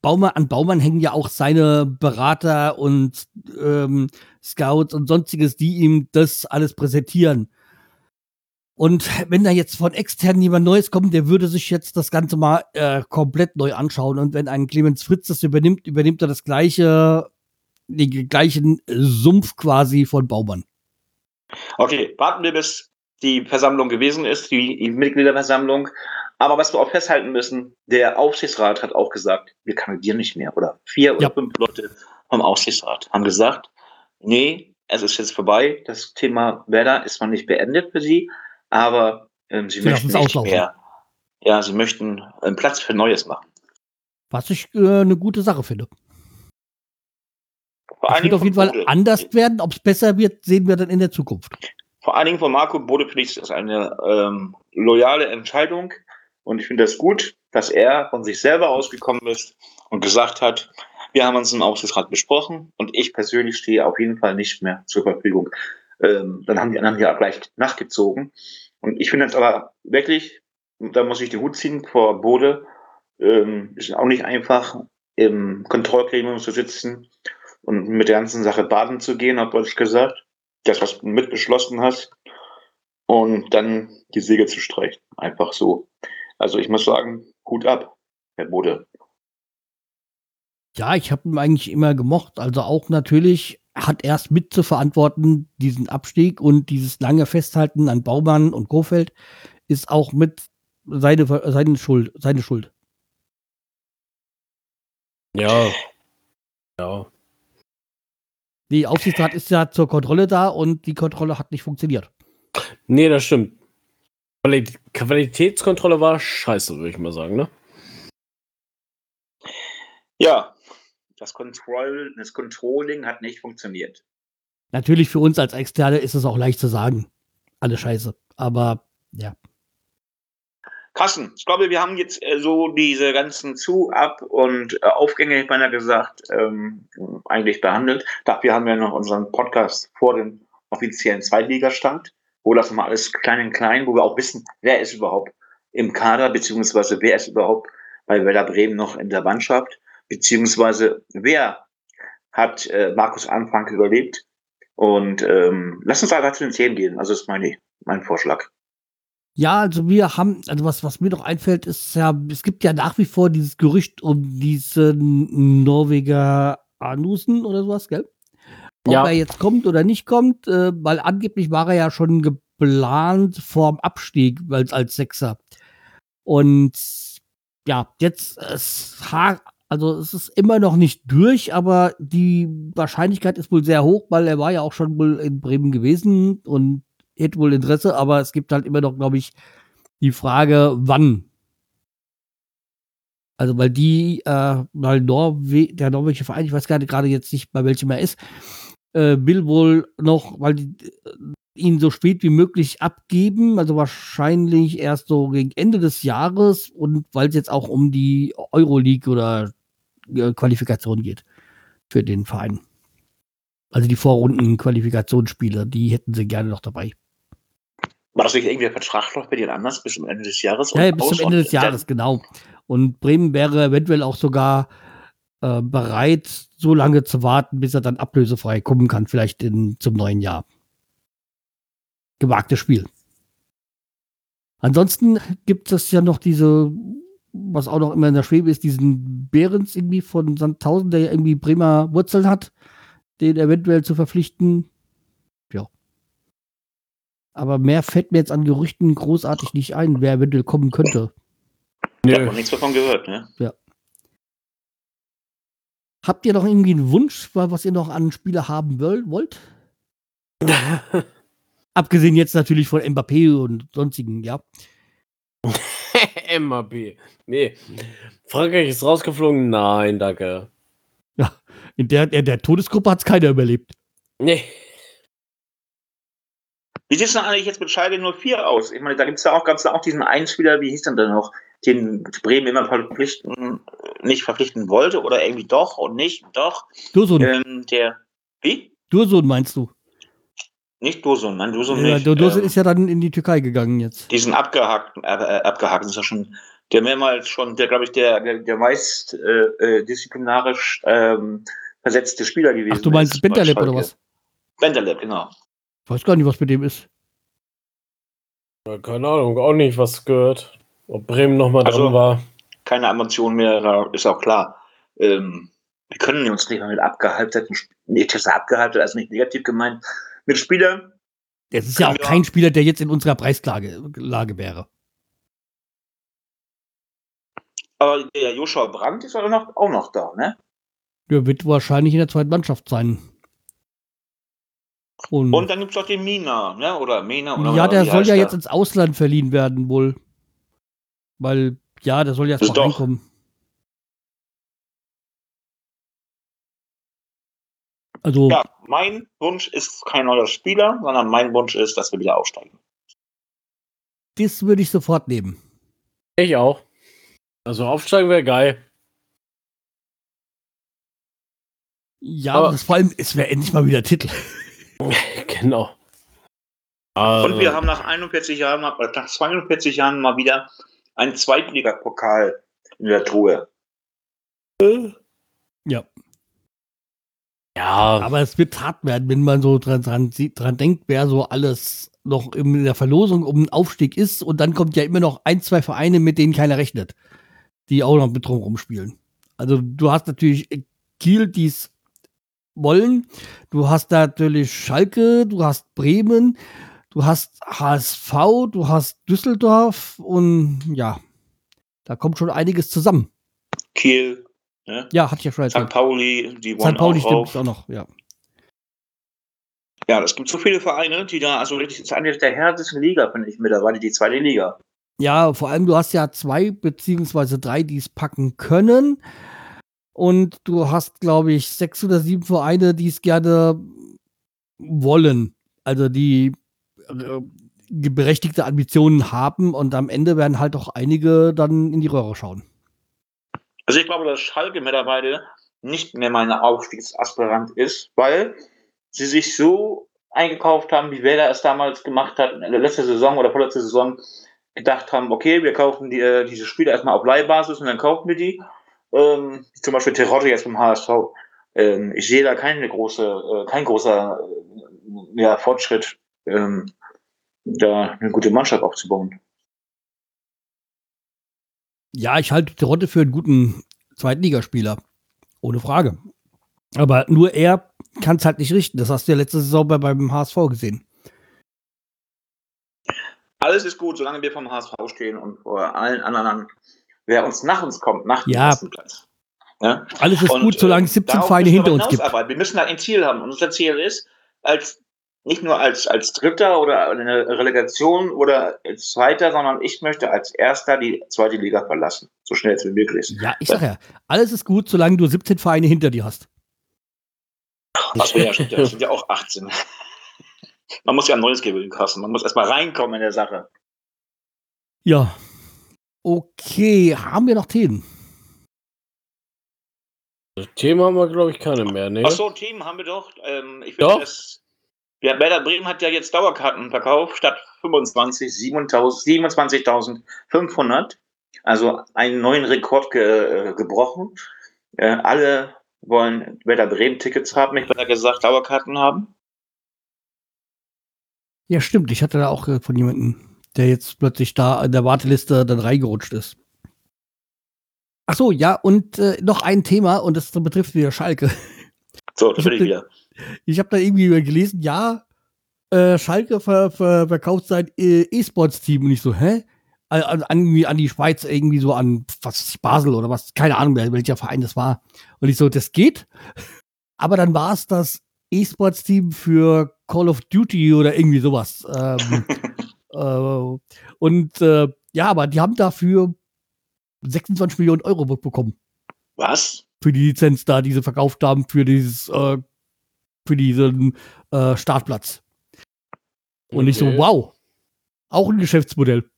Baumann, an Baumann hängen ja auch seine Berater und ähm, Scouts und sonstiges, die ihm das alles präsentieren. Und wenn da jetzt von extern jemand Neues kommt, der würde sich jetzt das Ganze mal äh, komplett neu anschauen. Und wenn ein Clemens Fritz das übernimmt, übernimmt er das gleiche, den gleichen Sumpf quasi von Baumann. Okay, warten wir, bis die Versammlung gewesen ist, die Mitgliederversammlung. Aber was wir auch festhalten müssen, der Aufsichtsrat hat auch gesagt, wir kandidieren nicht mehr. Oder vier ja. oder fünf Leute vom Aufsichtsrat haben gesagt, nee, es ist jetzt vorbei. Das Thema Werder ist noch nicht beendet für sie, aber ähm, sie, sie möchten nicht mehr. Ja, sie möchten einen Platz für Neues machen. Was ich äh, eine gute Sache finde. Es wird auf jeden Fall anders werden. Ob es besser wird, sehen wir dann in der Zukunft. Vor allen Dingen von Marco Bode finde ich das eine ähm, loyale Entscheidung. Und ich finde es das gut, dass er von sich selber ausgekommen ist und gesagt hat, wir haben uns im Aufsichtsrat besprochen und ich persönlich stehe auf jeden Fall nicht mehr zur Verfügung. Ähm, dann haben die anderen ja gleich nachgezogen. Und ich finde es aber wirklich, da muss ich die Hut ziehen vor Bode, ähm, ist auch nicht einfach, im Kontrollgremium zu sitzen und mit der ganzen Sache baden zu gehen, hat ich gesagt das, was du mitbeschlossen hast, und dann die Säge zu streichen. Einfach so. Also ich muss sagen, Hut ab, Herr Bode. Ja, ich habe ihn eigentlich immer gemocht. Also auch natürlich hat er es mit zu verantworten, diesen Abstieg und dieses lange Festhalten an Baumann und Kofeld ist auch mit seine, seine Schuld. Seine Schuld. Ja. Ja. Die Aufsichtsrat ist ja zur Kontrolle da und die Kontrolle hat nicht funktioniert. Nee, das stimmt. Qualitätskontrolle war scheiße, würde ich mal sagen, ne? Ja, das, Control, das Controlling hat nicht funktioniert. Natürlich für uns als Externe ist es auch leicht zu sagen. Alle scheiße. Aber ja. Carsten, ich glaube, wir haben jetzt äh, so diese ganzen Zu-, Ab- und äh, Aufgänge, ich meine gesagt, ähm, eigentlich behandelt. Dafür haben wir noch unseren Podcast vor dem offiziellen Zweitligastart, wo das mal alles klein in klein, wo wir auch wissen, wer ist überhaupt im Kader, beziehungsweise wer ist überhaupt bei Werder Bremen noch in der Mannschaft, beziehungsweise wer hat äh, Markus Anfang überlebt. Und ähm, lass uns einfach zu den Themen gehen. Also das ist meine, mein Vorschlag. Ja, also wir haben, also was, was mir noch einfällt, ist ja, es gibt ja nach wie vor dieses Gerücht um diesen Norweger Anusen oder sowas, gell? Ob ja. er jetzt kommt oder nicht kommt, äh, weil angeblich war er ja schon geplant vorm Abstieg als, als Sechser. Und ja, jetzt es, also es ist immer noch nicht durch, aber die Wahrscheinlichkeit ist wohl sehr hoch, weil er war ja auch schon wohl in Bremen gewesen und hätte wohl Interesse, aber es gibt halt immer noch, glaube ich, die Frage, wann. Also weil die, äh, weil Norwe der norwegische Verein, ich weiß gerade jetzt nicht, bei welchem er ist, äh, will wohl noch, weil die äh, ihn so spät wie möglich abgeben, also wahrscheinlich erst so gegen Ende des Jahres und weil es jetzt auch um die Euroleague oder Qualifikation geht für den Verein. Also die Vorrunden Qualifikationsspiele, die hätten sie gerne noch dabei. War das nicht irgendwie der Vertrag noch bei den anders bis zum Ende des Jahres? Ja, bis zum Ende des Jahres, genau. Und Bremen wäre eventuell auch sogar äh, bereit, so lange zu warten, bis er dann ablösefrei kommen kann, vielleicht in, zum neuen Jahr. Gewagtes Spiel. Ansonsten gibt es ja noch diese, was auch noch immer in der Schwebe ist, diesen Behrens irgendwie von Sandhausen, der ja irgendwie Bremer Wurzeln hat, den eventuell zu verpflichten. Ja. Aber mehr fällt mir jetzt an Gerüchten großartig nicht ein, wer eventuell kommen könnte. Ich habe noch nichts davon gehört, ne? Ja. Habt ihr noch irgendwie einen Wunsch, was ihr noch an Spieler haben wollt? Abgesehen jetzt natürlich von Mbappé und sonstigen, ja. Mbappé. Nee. Frankreich ist rausgeflogen? Nein, danke. Ja, in der, in der Todesgruppe hat es keiner überlebt. Nee. Wie sieht es denn eigentlich jetzt mit Schalke 04 aus? Ich meine, da gibt es ja auch, gab's auch diesen einen Spieler, wie hieß denn der noch, den Bremen immer verpflichten, nicht verpflichten wollte oder irgendwie doch und nicht, doch. Dursun. Ähm, der, wie? Dursun meinst du? Nicht Dursun, nein, Dursun ja, nicht. Dursun ähm, ist ja dann in die Türkei gegangen jetzt. diesen abgehakten, äh, äh, abgehakten ist ja schon, der mehrmals schon, der glaube ich, der, der, der meist äh, äh, disziplinarisch ähm, versetzte Spieler gewesen Ach, du meinst ist Bentaleb oder was? Bentaleb, genau. Ich weiß gar nicht, was mit dem ist. Ja, keine Ahnung, auch nicht was gehört. Ob Bremen nochmal Also- dran war. Keine Emotionen mehr, ist auch klar. Ähm, wir können uns nicht mal mit abgehalteten, nicht das ist abgehalten, also nicht negativ gemeint, mit Spielern, Das ist ja auch Ja. kein Spieler, der jetzt in unserer Preislage Lage wäre. aber der Joshua Brandt ist auch noch, auch noch da, ne? Der wird wahrscheinlich in der zweiten Mannschaft sein. Und, Und dann gibt es auch den Mina, ne? Oder Mina oder ja, der soll ja der? jetzt ins Ausland verliehen werden, wohl. Weil, ja, der soll jetzt mal doch- reinkommen. Also, Ja, mein Wunsch ist kein neuer Spieler, sondern mein Wunsch ist, dass wir wieder aufsteigen. das würde ich sofort nehmen. Ich auch. Also aufsteigen wäre geil. Ja, Aber- vor allem, es wäre endlich mal wieder Titel. genau. Und Also, wir haben nach 41 Jahren, mal- äh, nach 42 Jahren mal wieder einen Zweitligapokal in der Truhe. Ja. Ja, Aber es wird hart werden, wenn man so dran, dran, dran denkt, wer so alles noch in der Verlosung um den Aufstieg ist. Und dann kommt ja immer noch ein, zwei Vereine, mit denen keiner rechnet, die auch noch mit drum rumspielen. Also du hast natürlich Kiel, die es wollen. Du hast natürlich Schalke, du hast Bremen, du hast HSV, du hast Düsseldorf und ja, da kommt schon einiges zusammen. Kiel, ne? Ja, hatte ich ja schon St. erzählt. Pauli, die wollen St. Pauli auch stimmt auch noch, ja. Ja, es gibt so viele Vereine, die da, also richtig, ist eine der härtesten Liga, finde ich mittlerweile, die zweite Liga. Ja, vor allem du hast ja zwei beziehungsweise drei, die es packen können. Und du hast, glaube ich, sechs oder sieben Vereine, die es gerne wollen. Also die äh, berechtigte Ambitionen haben und am Ende werden halt auch einige dann in die Röhre schauen. Also ich glaube, dass Schalke mittlerweile nicht mehr mein Aufstiegsaspirant ist, weil sie sich so eingekauft haben, wie Werder es damals gemacht hat, in der letzten Saison oder vorletzte Saison, gedacht haben, okay, wir kaufen die, äh, diese Spieler erstmal auf Leihbasis und dann kaufen wir die. Ähm, zum Beispiel Terodde jetzt beim HSV. Ähm, ich sehe da keine große, äh, kein großer äh, ja, Fortschritt, ähm, da eine gute Mannschaft aufzubauen. Ja, ich halte Terodde für einen guten Zweitligaspieler. Ohne Frage. Aber nur er kann es halt nicht richten. Das hast du ja letzte Saison bei, beim HSV gesehen. Alles ist gut, solange wir vom HSV stehen und vor allen anderen, wer uns nach uns kommt, nach dem Ja. ersten Platz. Ja? Alles ist Und, gut, solange äh, 17 darauf Vereine müssen wir hinter uns gibt. Wir müssen da ein Ziel haben. Und unser Ziel ist, als nicht nur als, als Dritter oder eine Relegation oder als Zweiter, sondern ich möchte als Erster die zweite Liga verlassen. So schnell es wie möglich ist. Ja, ich sag ja, alles ist gut, solange du 17 Vereine hinter dir hast. Das, ja, das sind ja auch 18. Man muss ja ein neues Gewinnen kosten. Man muss erstmal reinkommen in der Sache. Ja. Okay, haben wir noch Themen? Themen haben wir, glaube ich, keine mehr. Ne? Achso, Themen haben wir doch. Ähm, ich finde das ja, Werder Bremen hat ja jetzt Dauerkarten verkauft statt 25, 27.500. Also einen neuen Rekord ge, äh, gebrochen. Äh, alle wollen Werder Bremen Tickets haben, ich habe gesagt, Dauerkarten haben. Ja, stimmt. Ich hatte da auch von jemandem, der jetzt plötzlich da in der Warteliste dann reingerutscht ist. Ach so, ja, und äh, noch ein Thema, und das betrifft wieder Schalke. So, das will ich wieder. Ich habe da irgendwie gelesen, ja, äh, Schalke ver ver verkauft sein äh, E-Sports-Team. Und ich so, hä? An, an, an die Schweiz, irgendwie so an was Basel oder was, keine Ahnung, welcher Verein das war. Und ich so, das geht. Aber dann war es das E-Sports-Team für Call of Duty oder irgendwie sowas. Ähm, äh, und äh, ja, aber die haben dafür 26 Millionen Euro bekommen. Was? Für die Lizenz da, die sie verkauft haben, für dieses, äh, für diesen äh, Startplatz. Und okay. ich so, wow, auch ein Geschäftsmodell.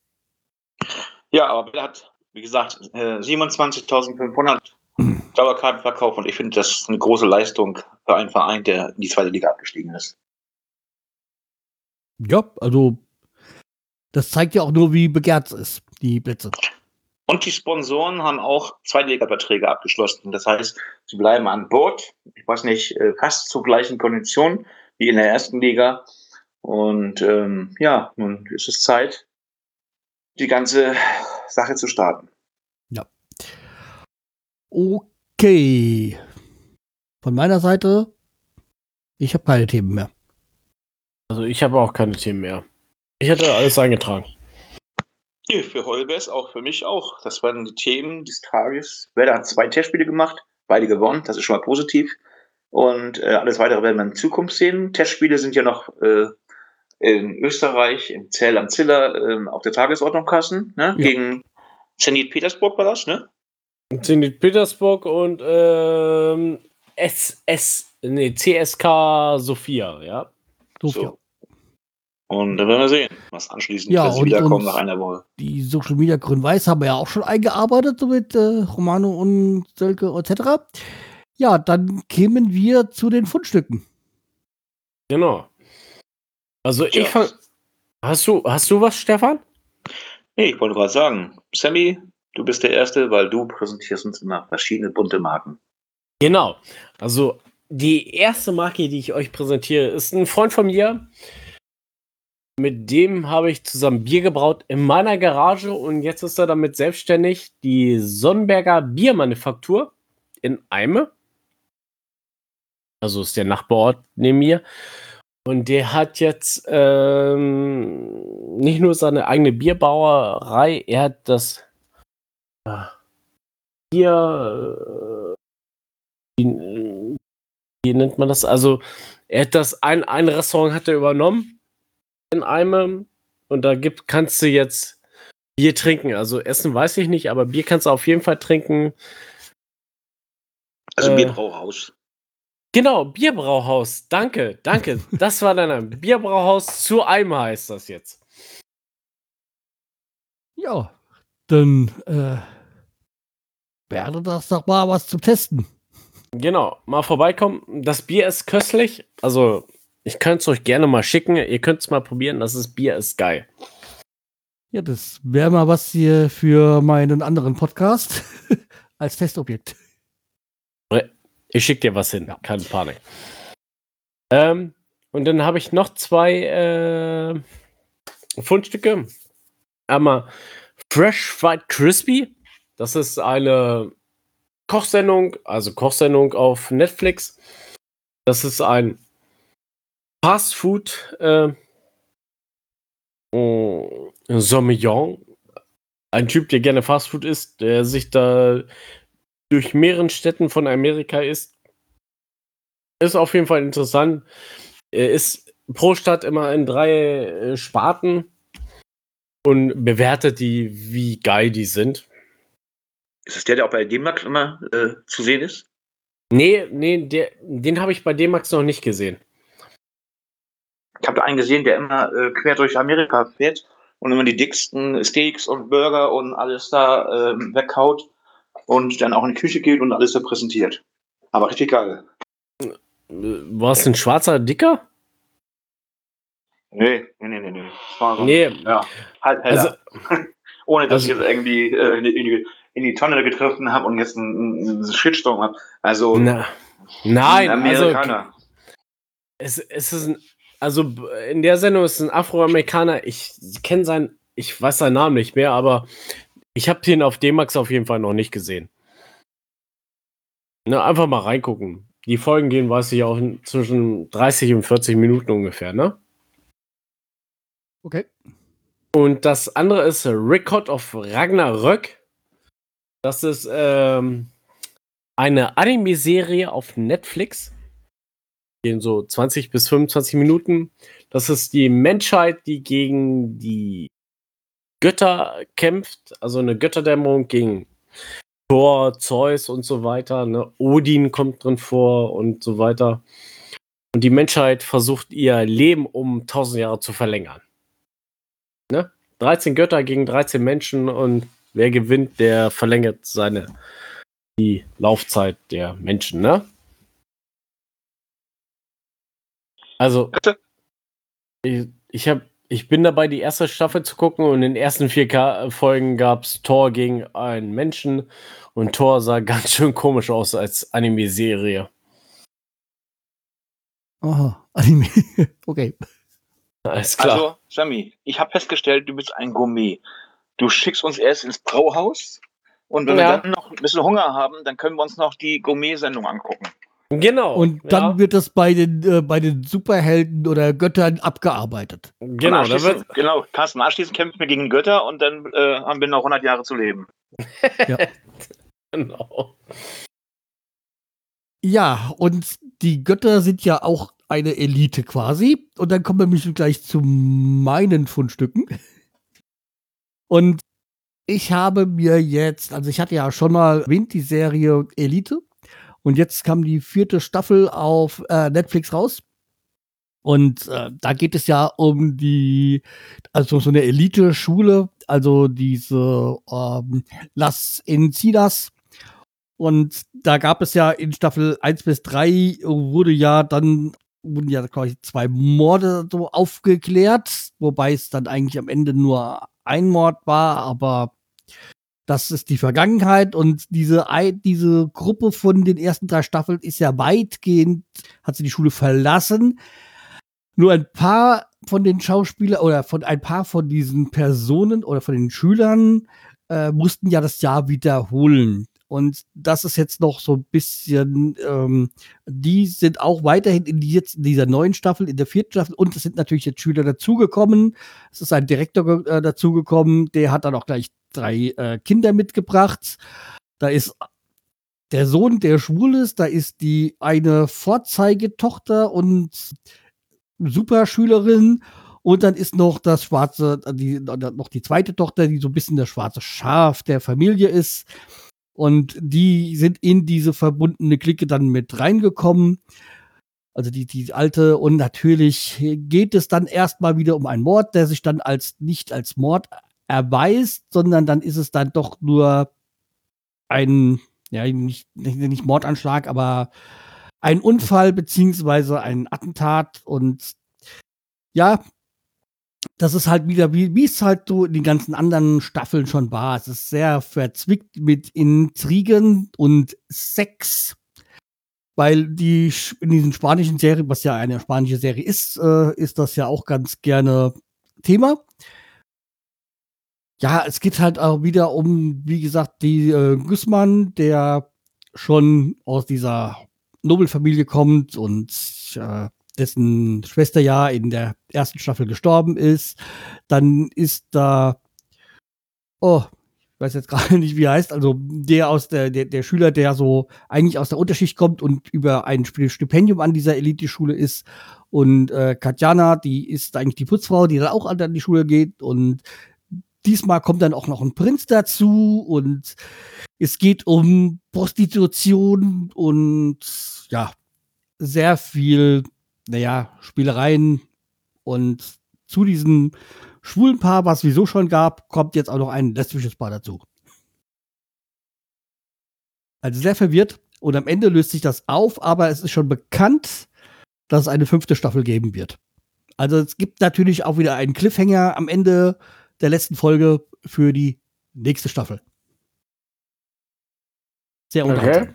Ja, aber Bill hat, wie gesagt, 27.500 Dauerkarten verkauft und ich finde, das ist eine große Leistung für einen Verein, der in die zweite Liga abgestiegen ist. Ja, also das zeigt ja auch nur, wie begehrt es ist, die Plätze. Und die Sponsoren haben auch Zweitliga-Verträge abgeschlossen. Das heißt, sie bleiben an Bord. Ich weiß nicht, äh, fast zu gleichen Konditionen wie in der ersten Liga. Und ähm, ja, nun ist es Zeit, die ganze Sache zu starten. Ja. Okay. Von meiner Seite, ich habe keine Themen mehr. Also ich habe auch keine Themen mehr. Ich hatte alles eingetragen. Für Holbers, auch für mich auch. Das waren die Themen des Tages. Werder hat zwei Testspiele gemacht, beide gewonnen, das ist schon mal positiv. Und äh, alles weitere werden wir in Zukunft sehen. Testspiele sind ja noch äh, in Österreich, im Zell am Ziller, äh, auf der Tagesordnung kassen, ne? Ja. Gegen Zenit Petersburg war das, ne? Zenit Petersburg und ähm, SS, nee, CSK Sofia, ja. Sofia. So. Und dann werden wir sehen, was anschließend ja, und, wiederkommt nach einer Woche. Die Social Media Grün-Weiß haben wir ja auch schon eingearbeitet, so mit äh, Romano und Sölke etc. Ja, dann kämen wir zu den Fundstücken. Genau. Also ich fang, Hast du, hast du was, Stefan? Nee, ich wollte gerade sagen, Sammy, du bist der Erste, weil du präsentierst uns immer verschiedene bunte Marken. Genau. Also die erste Marke, die ich euch präsentiere, ist ein Freund von mir. Mit dem habe ich zusammen Bier gebraut in meiner Garage und jetzt ist er damit selbstständig. Die Sonnenberger Biermanufaktur in Eime. Also ist der Nachbarort neben mir. Und der hat jetzt ähm, nicht nur seine eigene Bierbauerei, er hat das äh, Bier, äh, wie, wie, nennt man das? Also, er hat das, ein, ein Restaurant hat er übernommen in einem und da gibt, kannst du jetzt Bier trinken. Also, Essen weiß ich nicht, aber Bier kannst du auf jeden Fall trinken. Also, äh, Bierbrauhaus. Genau, Bierbrauhaus. Danke, danke. Das war dein Name. Bierbrauhaus zu Eimer heißt das jetzt. Ja, dann äh, wäre das doch mal was zum Testen. Genau, mal vorbeikommen. Das Bier ist köstlich. Also, ich könnte es euch gerne mal schicken. Ihr könnt es mal probieren. Das ist Bier ist geil. Ja, das wäre mal was hier für meinen anderen Podcast als Testobjekt. Ich schicke dir was hin, ja. keine Panik. Ähm, und dann habe ich noch zwei äh, Fundstücke. Einmal Fresh Fried Crispy. Das ist eine Kochsendung, also Kochsendung auf Netflix. Das ist ein Fast Food äh, Sommelion. Ein Typ, der gerne Fast Food isst, der sich da durch mehreren Städten von Amerika ist. Ist auf jeden Fall interessant. Er ist pro Stadt immer in drei äh, Sparten und bewertet die, wie geil die sind. Ist das der, der auch bei D-Max immer äh, zu sehen ist? Nee, nee, der, den habe ich bei D-Max noch nicht gesehen. Ich habe da einen gesehen, der immer äh, quer durch Amerika fährt und immer die dicksten Steaks und Burger und alles da äh, weghaut und dann auch in die Küche geht und alles da präsentiert. Aber richtig geil. War es ein schwarzer Dicker? Nee, nee, nee, nee. nee. So, Nee, Ja, halt heller. also, Ohne dass also- ich jetzt irgendwie äh, in, die, in, die, Tonne getroffen habe und jetzt einen, einen Shitstorm habe. Also, na, nein, ein also Amerikaner. es, es ist ein, also in der Sendung ist ein Afroamerikaner. Ich kenne sein, ich weiß seinen Namen nicht mehr, aber ich habe den auf D-Max auf jeden Fall noch nicht gesehen. Ne, einfach mal reingucken. Die Folgen gehen, weiß ich auch, zwischen 30 und 40 Minuten ungefähr, ne? Okay. Und das andere ist Record of Ragnarök. Das ist ähm, eine Anime-Serie auf Netflix. Gehen so 20 bis 25 Minuten. Das ist die Menschheit, die gegen die Götter kämpft. Also eine Götterdämmerung gegen Thor, Zeus und so weiter. Ne? Odin kommt drin vor und so weiter. Und die Menschheit versucht ihr Leben um 1000 Jahre zu verlängern. 13 Götter gegen 13 Menschen und wer gewinnt, der verlängert seine die Laufzeit der Menschen, ne? Also ich, ich habe ich bin dabei, die erste Staffel zu gucken und in den ersten vier Ka Folgen gab es Thor gegen einen Menschen und Thor sah ganz schön komisch aus als Anime-Serie. Aha, Anime. okay. Alles klar. Also, Sami, ich habe festgestellt, du bist ein Gourmet. Du schickst uns erst ins Brauhaus und wenn Ja. wir dann noch ein bisschen Hunger haben, dann können wir uns noch die Gourmet-Sendung angucken. Genau. Und dann ja, wird das bei den, äh, bei den Superhelden oder Göttern abgearbeitet. genau, da wird, genau, Carsten, anschließend kämpfen wir gegen Götter und dann äh, haben wir noch 100 Jahre zu leben. genau. Ja, und die Götter sind ja auch eine Elite quasi. Und dann kommen wir nämlich gleich zu meinen Fundstücken. Und ich habe mir jetzt, also ich hatte ja schon mal erwähnt, die Serie Elite. Und jetzt kam die vierte Staffel auf äh, Netflix raus. Und äh, da geht es ja um die, also so eine Elite-Schule, also diese ähm, Las Encinas. Und da gab es ja in Staffel 1 bis 3 wurde ja dann, wurden ja quasi zwei Morde so aufgeklärt, wobei es dann eigentlich am Ende nur ein Mord war, aber das ist die Vergangenheit und diese, diese Gruppe von den ersten drei Staffeln ist ja weitgehend, hat sie die Schule verlassen. Nur ein paar von den Schauspielern oder von ein paar von diesen Personen oder von den Schülern äh, mussten ja das Jahr wiederholen. Und das ist jetzt noch so ein bisschen, ähm, die sind auch weiterhin in, die, jetzt in dieser neuen Staffel, in der vierten Staffel. Und es sind natürlich jetzt Schüler dazugekommen. Es ist ein Direktor äh, dazugekommen, der hat dann auch gleich drei äh, Kinder mitgebracht. Da ist der Sohn, der schwul ist, da ist die eine Vorzeigetochter und Superschülerin. Und dann ist noch das schwarze, die, noch die zweite Tochter, die so ein bisschen das schwarze Schaf der Familie ist. Und die sind in diese verbundene Clique dann mit reingekommen. Also die, die alte. Und natürlich geht es dann erstmal wieder um einen Mord, der sich dann als nicht als Mord erweist, sondern dann ist es dann doch nur ein, ja, nicht, nicht, nicht Mordanschlag, aber ein Unfall beziehungsweise ein Attentat. Und ja, das ist halt wieder, wie, wie es halt so in den ganzen anderen Staffeln schon war. Es ist sehr verzwickt mit Intrigen und Sex. Weil die in diesen spanischen Serien, was ja eine spanische Serie ist, äh, ist das ja auch ganz gerne Thema. Ja, es geht halt auch wieder um, wie gesagt, die äh, Guzman, der schon aus dieser Nobelfamilie kommt und äh, dessen Schwester ja in der ersten Staffel gestorben ist. Dann ist da, oh, weiß jetzt gerade nicht, wie er heißt, also der aus der, der, der Schüler, der so eigentlich aus der Unterschicht kommt und über ein Stipendium an dieser Elite-Schule ist. Und äh, Katjana, die ist eigentlich die Putzfrau, die dann auch an die Schule geht. Und diesmal kommt dann auch noch ein Prinz dazu und es geht um Prostitution und ja, sehr viel, naja, Spielereien und zu diesem schwulen Paar, was es sowieso schon gab, kommt jetzt auch noch ein lesbisches Paar dazu. Also sehr verwirrt und am Ende löst sich das auf, aber es ist schon bekannt, dass es eine fünfte Staffel geben wird. Also es gibt natürlich auch wieder einen Cliffhanger am Ende der letzten Folge für die nächste Staffel. Sehr unterhaltsam. Okay.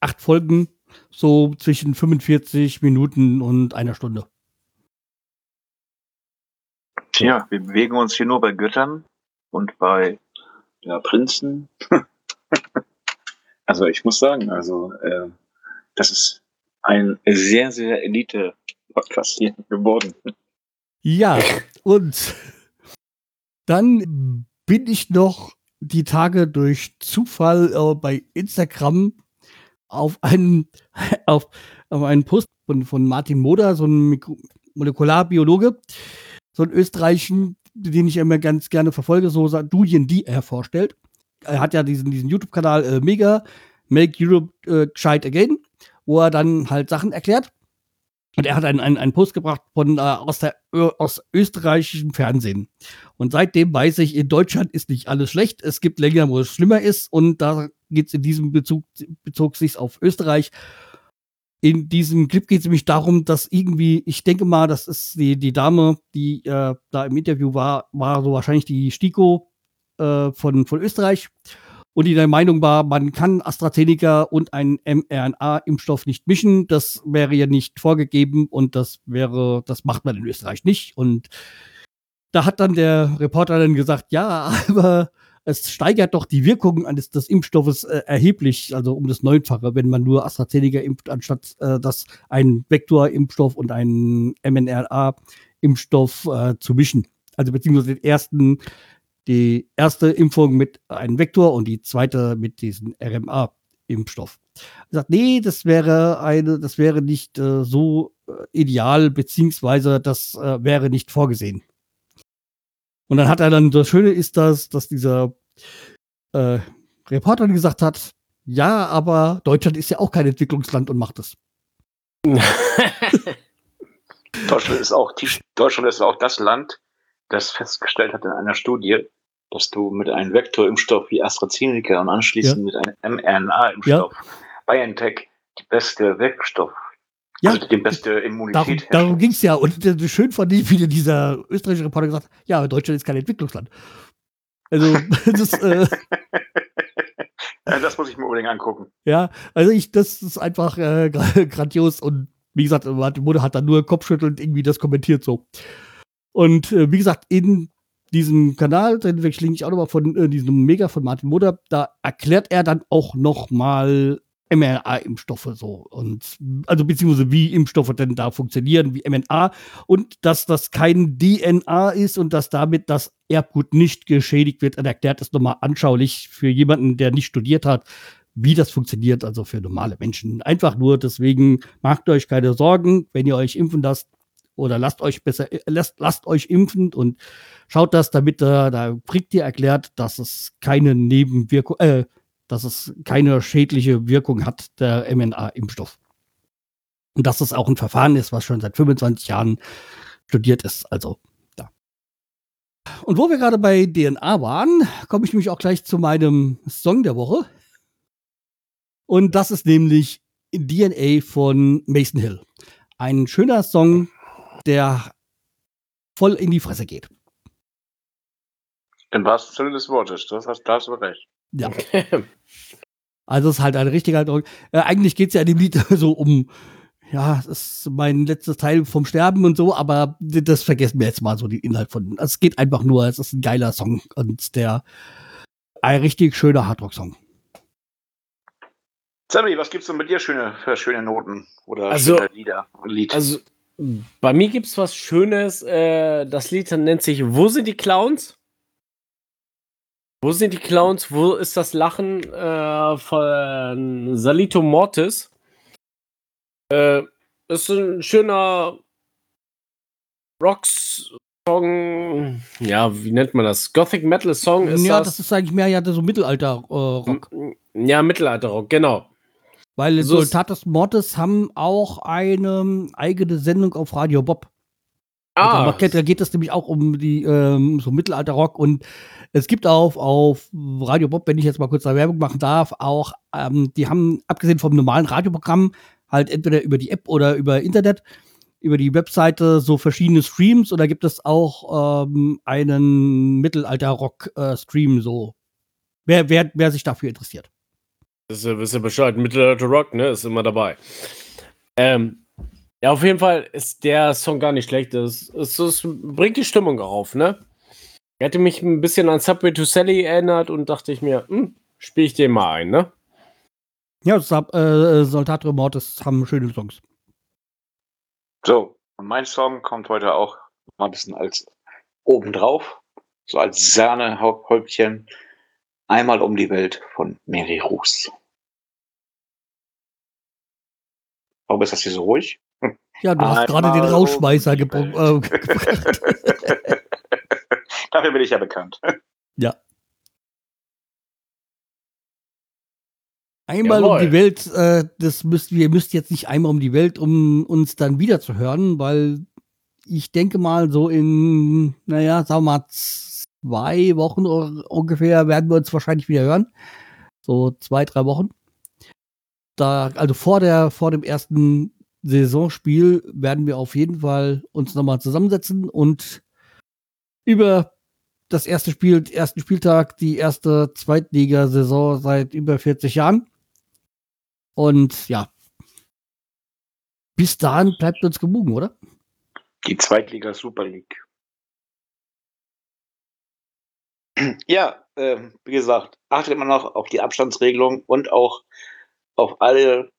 Acht Folgen, so zwischen 45 Minuten und einer Stunde. Tja, wir bewegen uns hier nur bei Göttern und bei ja, Prinzen. also ich muss sagen, also äh, das ist ein sehr, sehr Elite-Podcast hier geworden. Ja, und dann bin ich noch die Tage durch Zufall äh, bei Instagram auf einen, auf, auf einen Post von, von Martin Moder, so ein Molekularbiologe, so einen österreichischen, den ich immer ganz gerne verfolge, so Studien, die er vorstellt. Er hat ja diesen, diesen YouTube-Kanal äh, Mega, Make Europe äh, Gescheit Again, wo er dann halt Sachen erklärt. Und er hat einen, einen, einen Post gebracht von, äh, aus, der, aus österreichischem Fernsehen. Und seitdem weiß ich, in Deutschland ist nicht alles schlecht. Es gibt Länder, wo es schlimmer ist. Und da geht es in diesem Bezug, bezog sich auf Österreich. In diesem Clip geht es nämlich darum, dass irgendwie, ich denke mal, das ist die, die Dame, die äh, da im Interview war, war so wahrscheinlich die Stiko äh, von, von Österreich und die der Meinung war, man kann AstraZeneca und einen mRNA-Impfstoff nicht mischen. Das wäre ja nicht vorgegeben und das wäre, das macht man in Österreich nicht. Und da hat dann der Reporter dann gesagt, ja, aber es steigert doch die Wirkung eines des Impfstoffes äh, erheblich, also um das Neunfache, wenn man nur AstraZeneca impft, anstatt äh, dass ein Vektor-Impfstoff und ein mRNA-Impfstoff äh, zu mischen. Also beziehungsweise den ersten die erste Impfung mit einem Vektor und die zweite mit diesem RMA-Impfstoff. Er sagt, nee, das wäre eine, das wäre nicht äh, so äh, ideal, beziehungsweise das äh, wäre nicht vorgesehen. Und dann hat er dann, das Schöne ist das, dass dieser äh, Reporter gesagt hat, ja, aber Deutschland ist ja auch kein Entwicklungsland und macht es. Deutschland ist auch, Deutschland ist auch das Land, das festgestellt hat in einer Studie, dass du mit einem Vektorimpfstoff wie AstraZeneca und anschließend ja. mit einem mRNA-Impfstoff ja. BioNTech die beste Wirkstoff, ja, also die beste Immunität Darum, darum ging es ja. Und äh, schön fand ich, wie dieser österreichische Reporter gesagt hat, ja, Deutschland ist kein Entwicklungsland. Also, das, äh, das muss ich mir unbedingt angucken. Ja, also ich, das ist einfach äh, grandios und wie gesagt, Mutter hat dann nur Kopfschüttelnd irgendwie das kommentiert so. Und äh, wie gesagt, in diesem Kanal, den wechsle ich auch nochmal von äh, diesem Mega von Martin Mutter, da erklärt er dann auch nochmal mRNA-Impfstoffe so und also beziehungsweise wie Impfstoffe denn da funktionieren, wie mRNA und dass das kein DNA ist und dass damit das Erbgut nicht geschädigt wird. Er erklärt es nochmal anschaulich für jemanden, der nicht studiert hat, wie das funktioniert, also für normale Menschen. Einfach nur deswegen macht euch keine Sorgen, wenn ihr euch impfen lasst, oder lasst euch besser, äh, lasst, lasst euch impfen und schaut das, damit da, da kriegt ihr erklärt, dass es keine Nebenwirkung, äh, dass es keine schädliche Wirkung hat, der mRNA-Impfstoff. Und dass es auch ein Verfahren ist, was schon seit 25 Jahren studiert ist. Also, da. Und wo wir gerade bei DNA waren, komme ich nämlich auch gleich zu meinem Song der Woche. Und das ist nämlich DNA von Mason Hill. Ein schöner Song, der voll in die Fresse geht. Im wahrsten Sinne des Wortes, das hast, da hast du recht. Ja. Also es ist halt ein richtiger Eindruck. Äh, eigentlich geht es ja in dem Lied so um, ja, das ist mein letztes Teil vom Sterben und so, aber das vergessen wir jetzt mal so, den Inhalt von. Es geht einfach nur, es ist ein geiler Song und der ein richtig schöner Hardrock-Song. Sammy, was gibt's denn mit dir schöne, für schöne Noten oder also, schöne Lieder? Lied? Also bei mir gibt es was Schönes. Äh, das Lied nennt sich Wo sind die Clowns? Wo sind die Clowns? Wo ist das Lachen äh, von Salito Mortis? Äh, ist ein schöner Rocks-Song. Ja, wie nennt man das? Gothic Metal Song ist ja, das? das ist eigentlich mehr ja so Mittelalter-Rock. Ja, Mittelalter-Rock, genau. Weil So ist- Soldatus Mortis haben auch eine eigene Sendung auf Radio Bob. Also Ah, man kennt, da geht es nämlich auch um die ähm, so Mittelalter-Rock und es gibt auf, auf Radio Bob, wenn ich jetzt mal kurz da Werbung machen darf, auch, ähm, die haben abgesehen vom normalen Radioprogramm halt entweder über die App oder über Internet, über die Webseite so verschiedene Streams oder gibt es auch ähm, einen Mittelalter-Rock-Stream so. Wer, wer, wer sich dafür interessiert. Wisst ihr, wisst ihr Bescheid, Mittelalter Rock, ne? Ist immer dabei. Ähm, ja, auf jeden Fall ist der Song gar nicht schlecht. Es, es, es bringt die Stimmung auf, ne? Er hatte mich ein bisschen an Subway to Sally erinnert und dachte ich mir, hm, spiele ich den mal ein, ne? Ja, Sub, äh, Soldato Mortis haben schöne Songs. So, und mein Song kommt heute auch mal ein bisschen als obendrauf, so als Sahnehäubchen. Einmal um die Welt von Mary Ruß. Warum ist das hier so ruhig? Ja, du hast gerade den Rauschmeißer um äh, gebracht. Dafür bin ich ja bekannt. Ja. Einmal um Jawohl. die Welt, äh, das müsst, ihr müsst jetzt nicht einmal um die Welt, um uns dann wieder zu hören, weil ich denke mal, so in, naja, sagen wir mal, zwei Wochen ungefähr werden wir uns wahrscheinlich wieder hören. So zwei, drei Wochen. Da, also vor der, vor dem ersten Saisonspiel werden wir auf jeden Fall uns nochmal zusammensetzen und über das erste Spiel, den ersten Spieltag, die erste Zweitligasaison seit über 40 Jahren. Und ja, bis dahin bleibt uns gewogen, oder? Die Zweitliga Super League. Ja, ähm, wie gesagt, achtet immer noch auf die Abstandsregelung und auch auf alle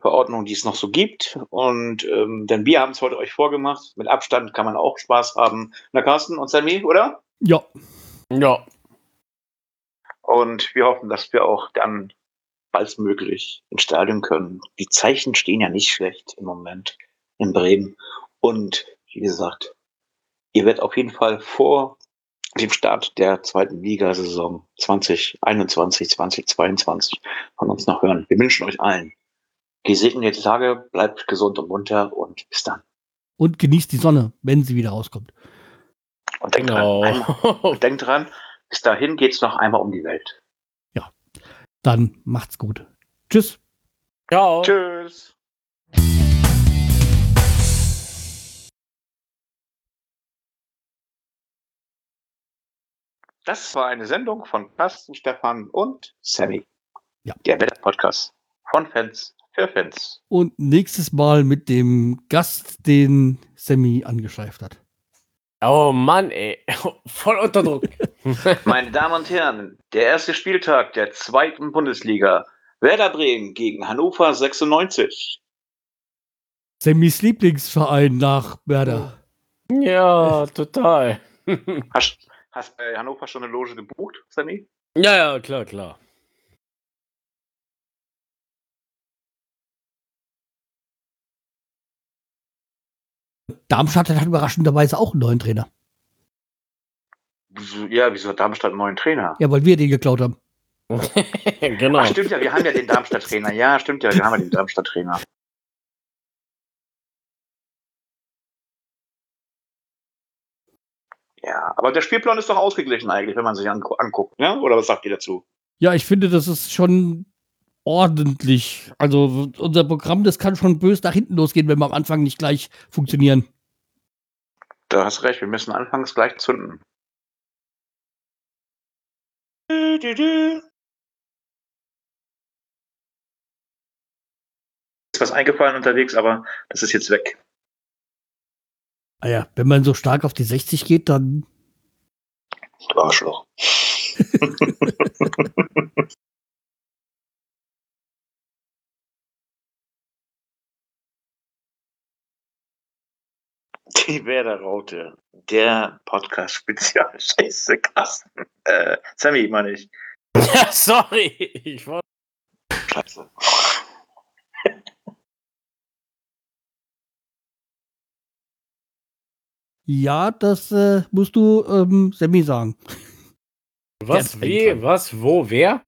Verordnungen, die es noch so gibt. Und ähm, denn wir haben es heute euch vorgemacht. Mit Abstand kann man auch Spaß haben. Na, Carsten und Sammy, oder? Ja, Ja. Und wir hoffen, dass wir auch dann baldmöglich ins Stadion können. Die Zeichen stehen ja nicht schlecht im Moment in Bremen. Und wie gesagt, ihr werdet auf jeden Fall vor dem Start der zweiten Ligasaison 2021, 2022 von uns noch hören. Wir wünschen euch allen gesegnete Tage, bleibt gesund und munter und bis dann. und genießt die Sonne, wenn sie wieder rauskommt. Und denkt Genau. dran, einmal, und denkt dran, bis dahin geht's noch einmal um die Welt. Dann macht's gut. Tschüss. Ciao. Tschüss. Das war eine Sendung von Carsten, Stefan und Sammy. Ja. Der Wetter-Podcast von Fans für Fans. Und nächstes Mal mit dem Gast, den Sammy angeschleift hat. Oh Mann, ey. Voll unter Druck. Meine Damen und Herren, der erste Spieltag der zweiten Bundesliga. Werder Bremen gegen Hannover 96. Sammys Lieblingsverein nach Werder. ja, total. Hast, hast bei Hannover schon eine Loge gebucht, Sammy? ja, ja, klar, klar. Darmstadt hat überraschenderweise auch einen neuen Trainer. Ja, wieso hat Darmstadt einen neuen Trainer? Ja, weil wir den geklaut haben. genau. Ach, stimmt ja, wir haben ja den Darmstadt-Trainer. Ja, stimmt ja, wir haben ja den Darmstadt-Trainer. Ja, aber der Spielplan ist doch ausgeglichen eigentlich, wenn man sich angu anguckt, ne? Oder was sagt ihr dazu? Ja, ich finde, das ist schon ordentlich. Also unser Programm, das kann schon bös nach hinten losgehen, wenn wir am Anfang nicht gleich funktionieren. Da hast recht, wir müssen anfangs gleich zünden. Du, du, du. Ist was eingefallen unterwegs, aber das ist jetzt weg. Ah ja, wenn man so stark auf die 60 geht, dann Du Arschloch. Die Werder Raute, der Podcast-Spezial. Scheiße, Carsten. Äh, Sammy, meine ich. Ja, sorry. Ich war Scheiße. Ja, das äh, musst du ähm, Sammy sagen. was, wie, was, wo, wer?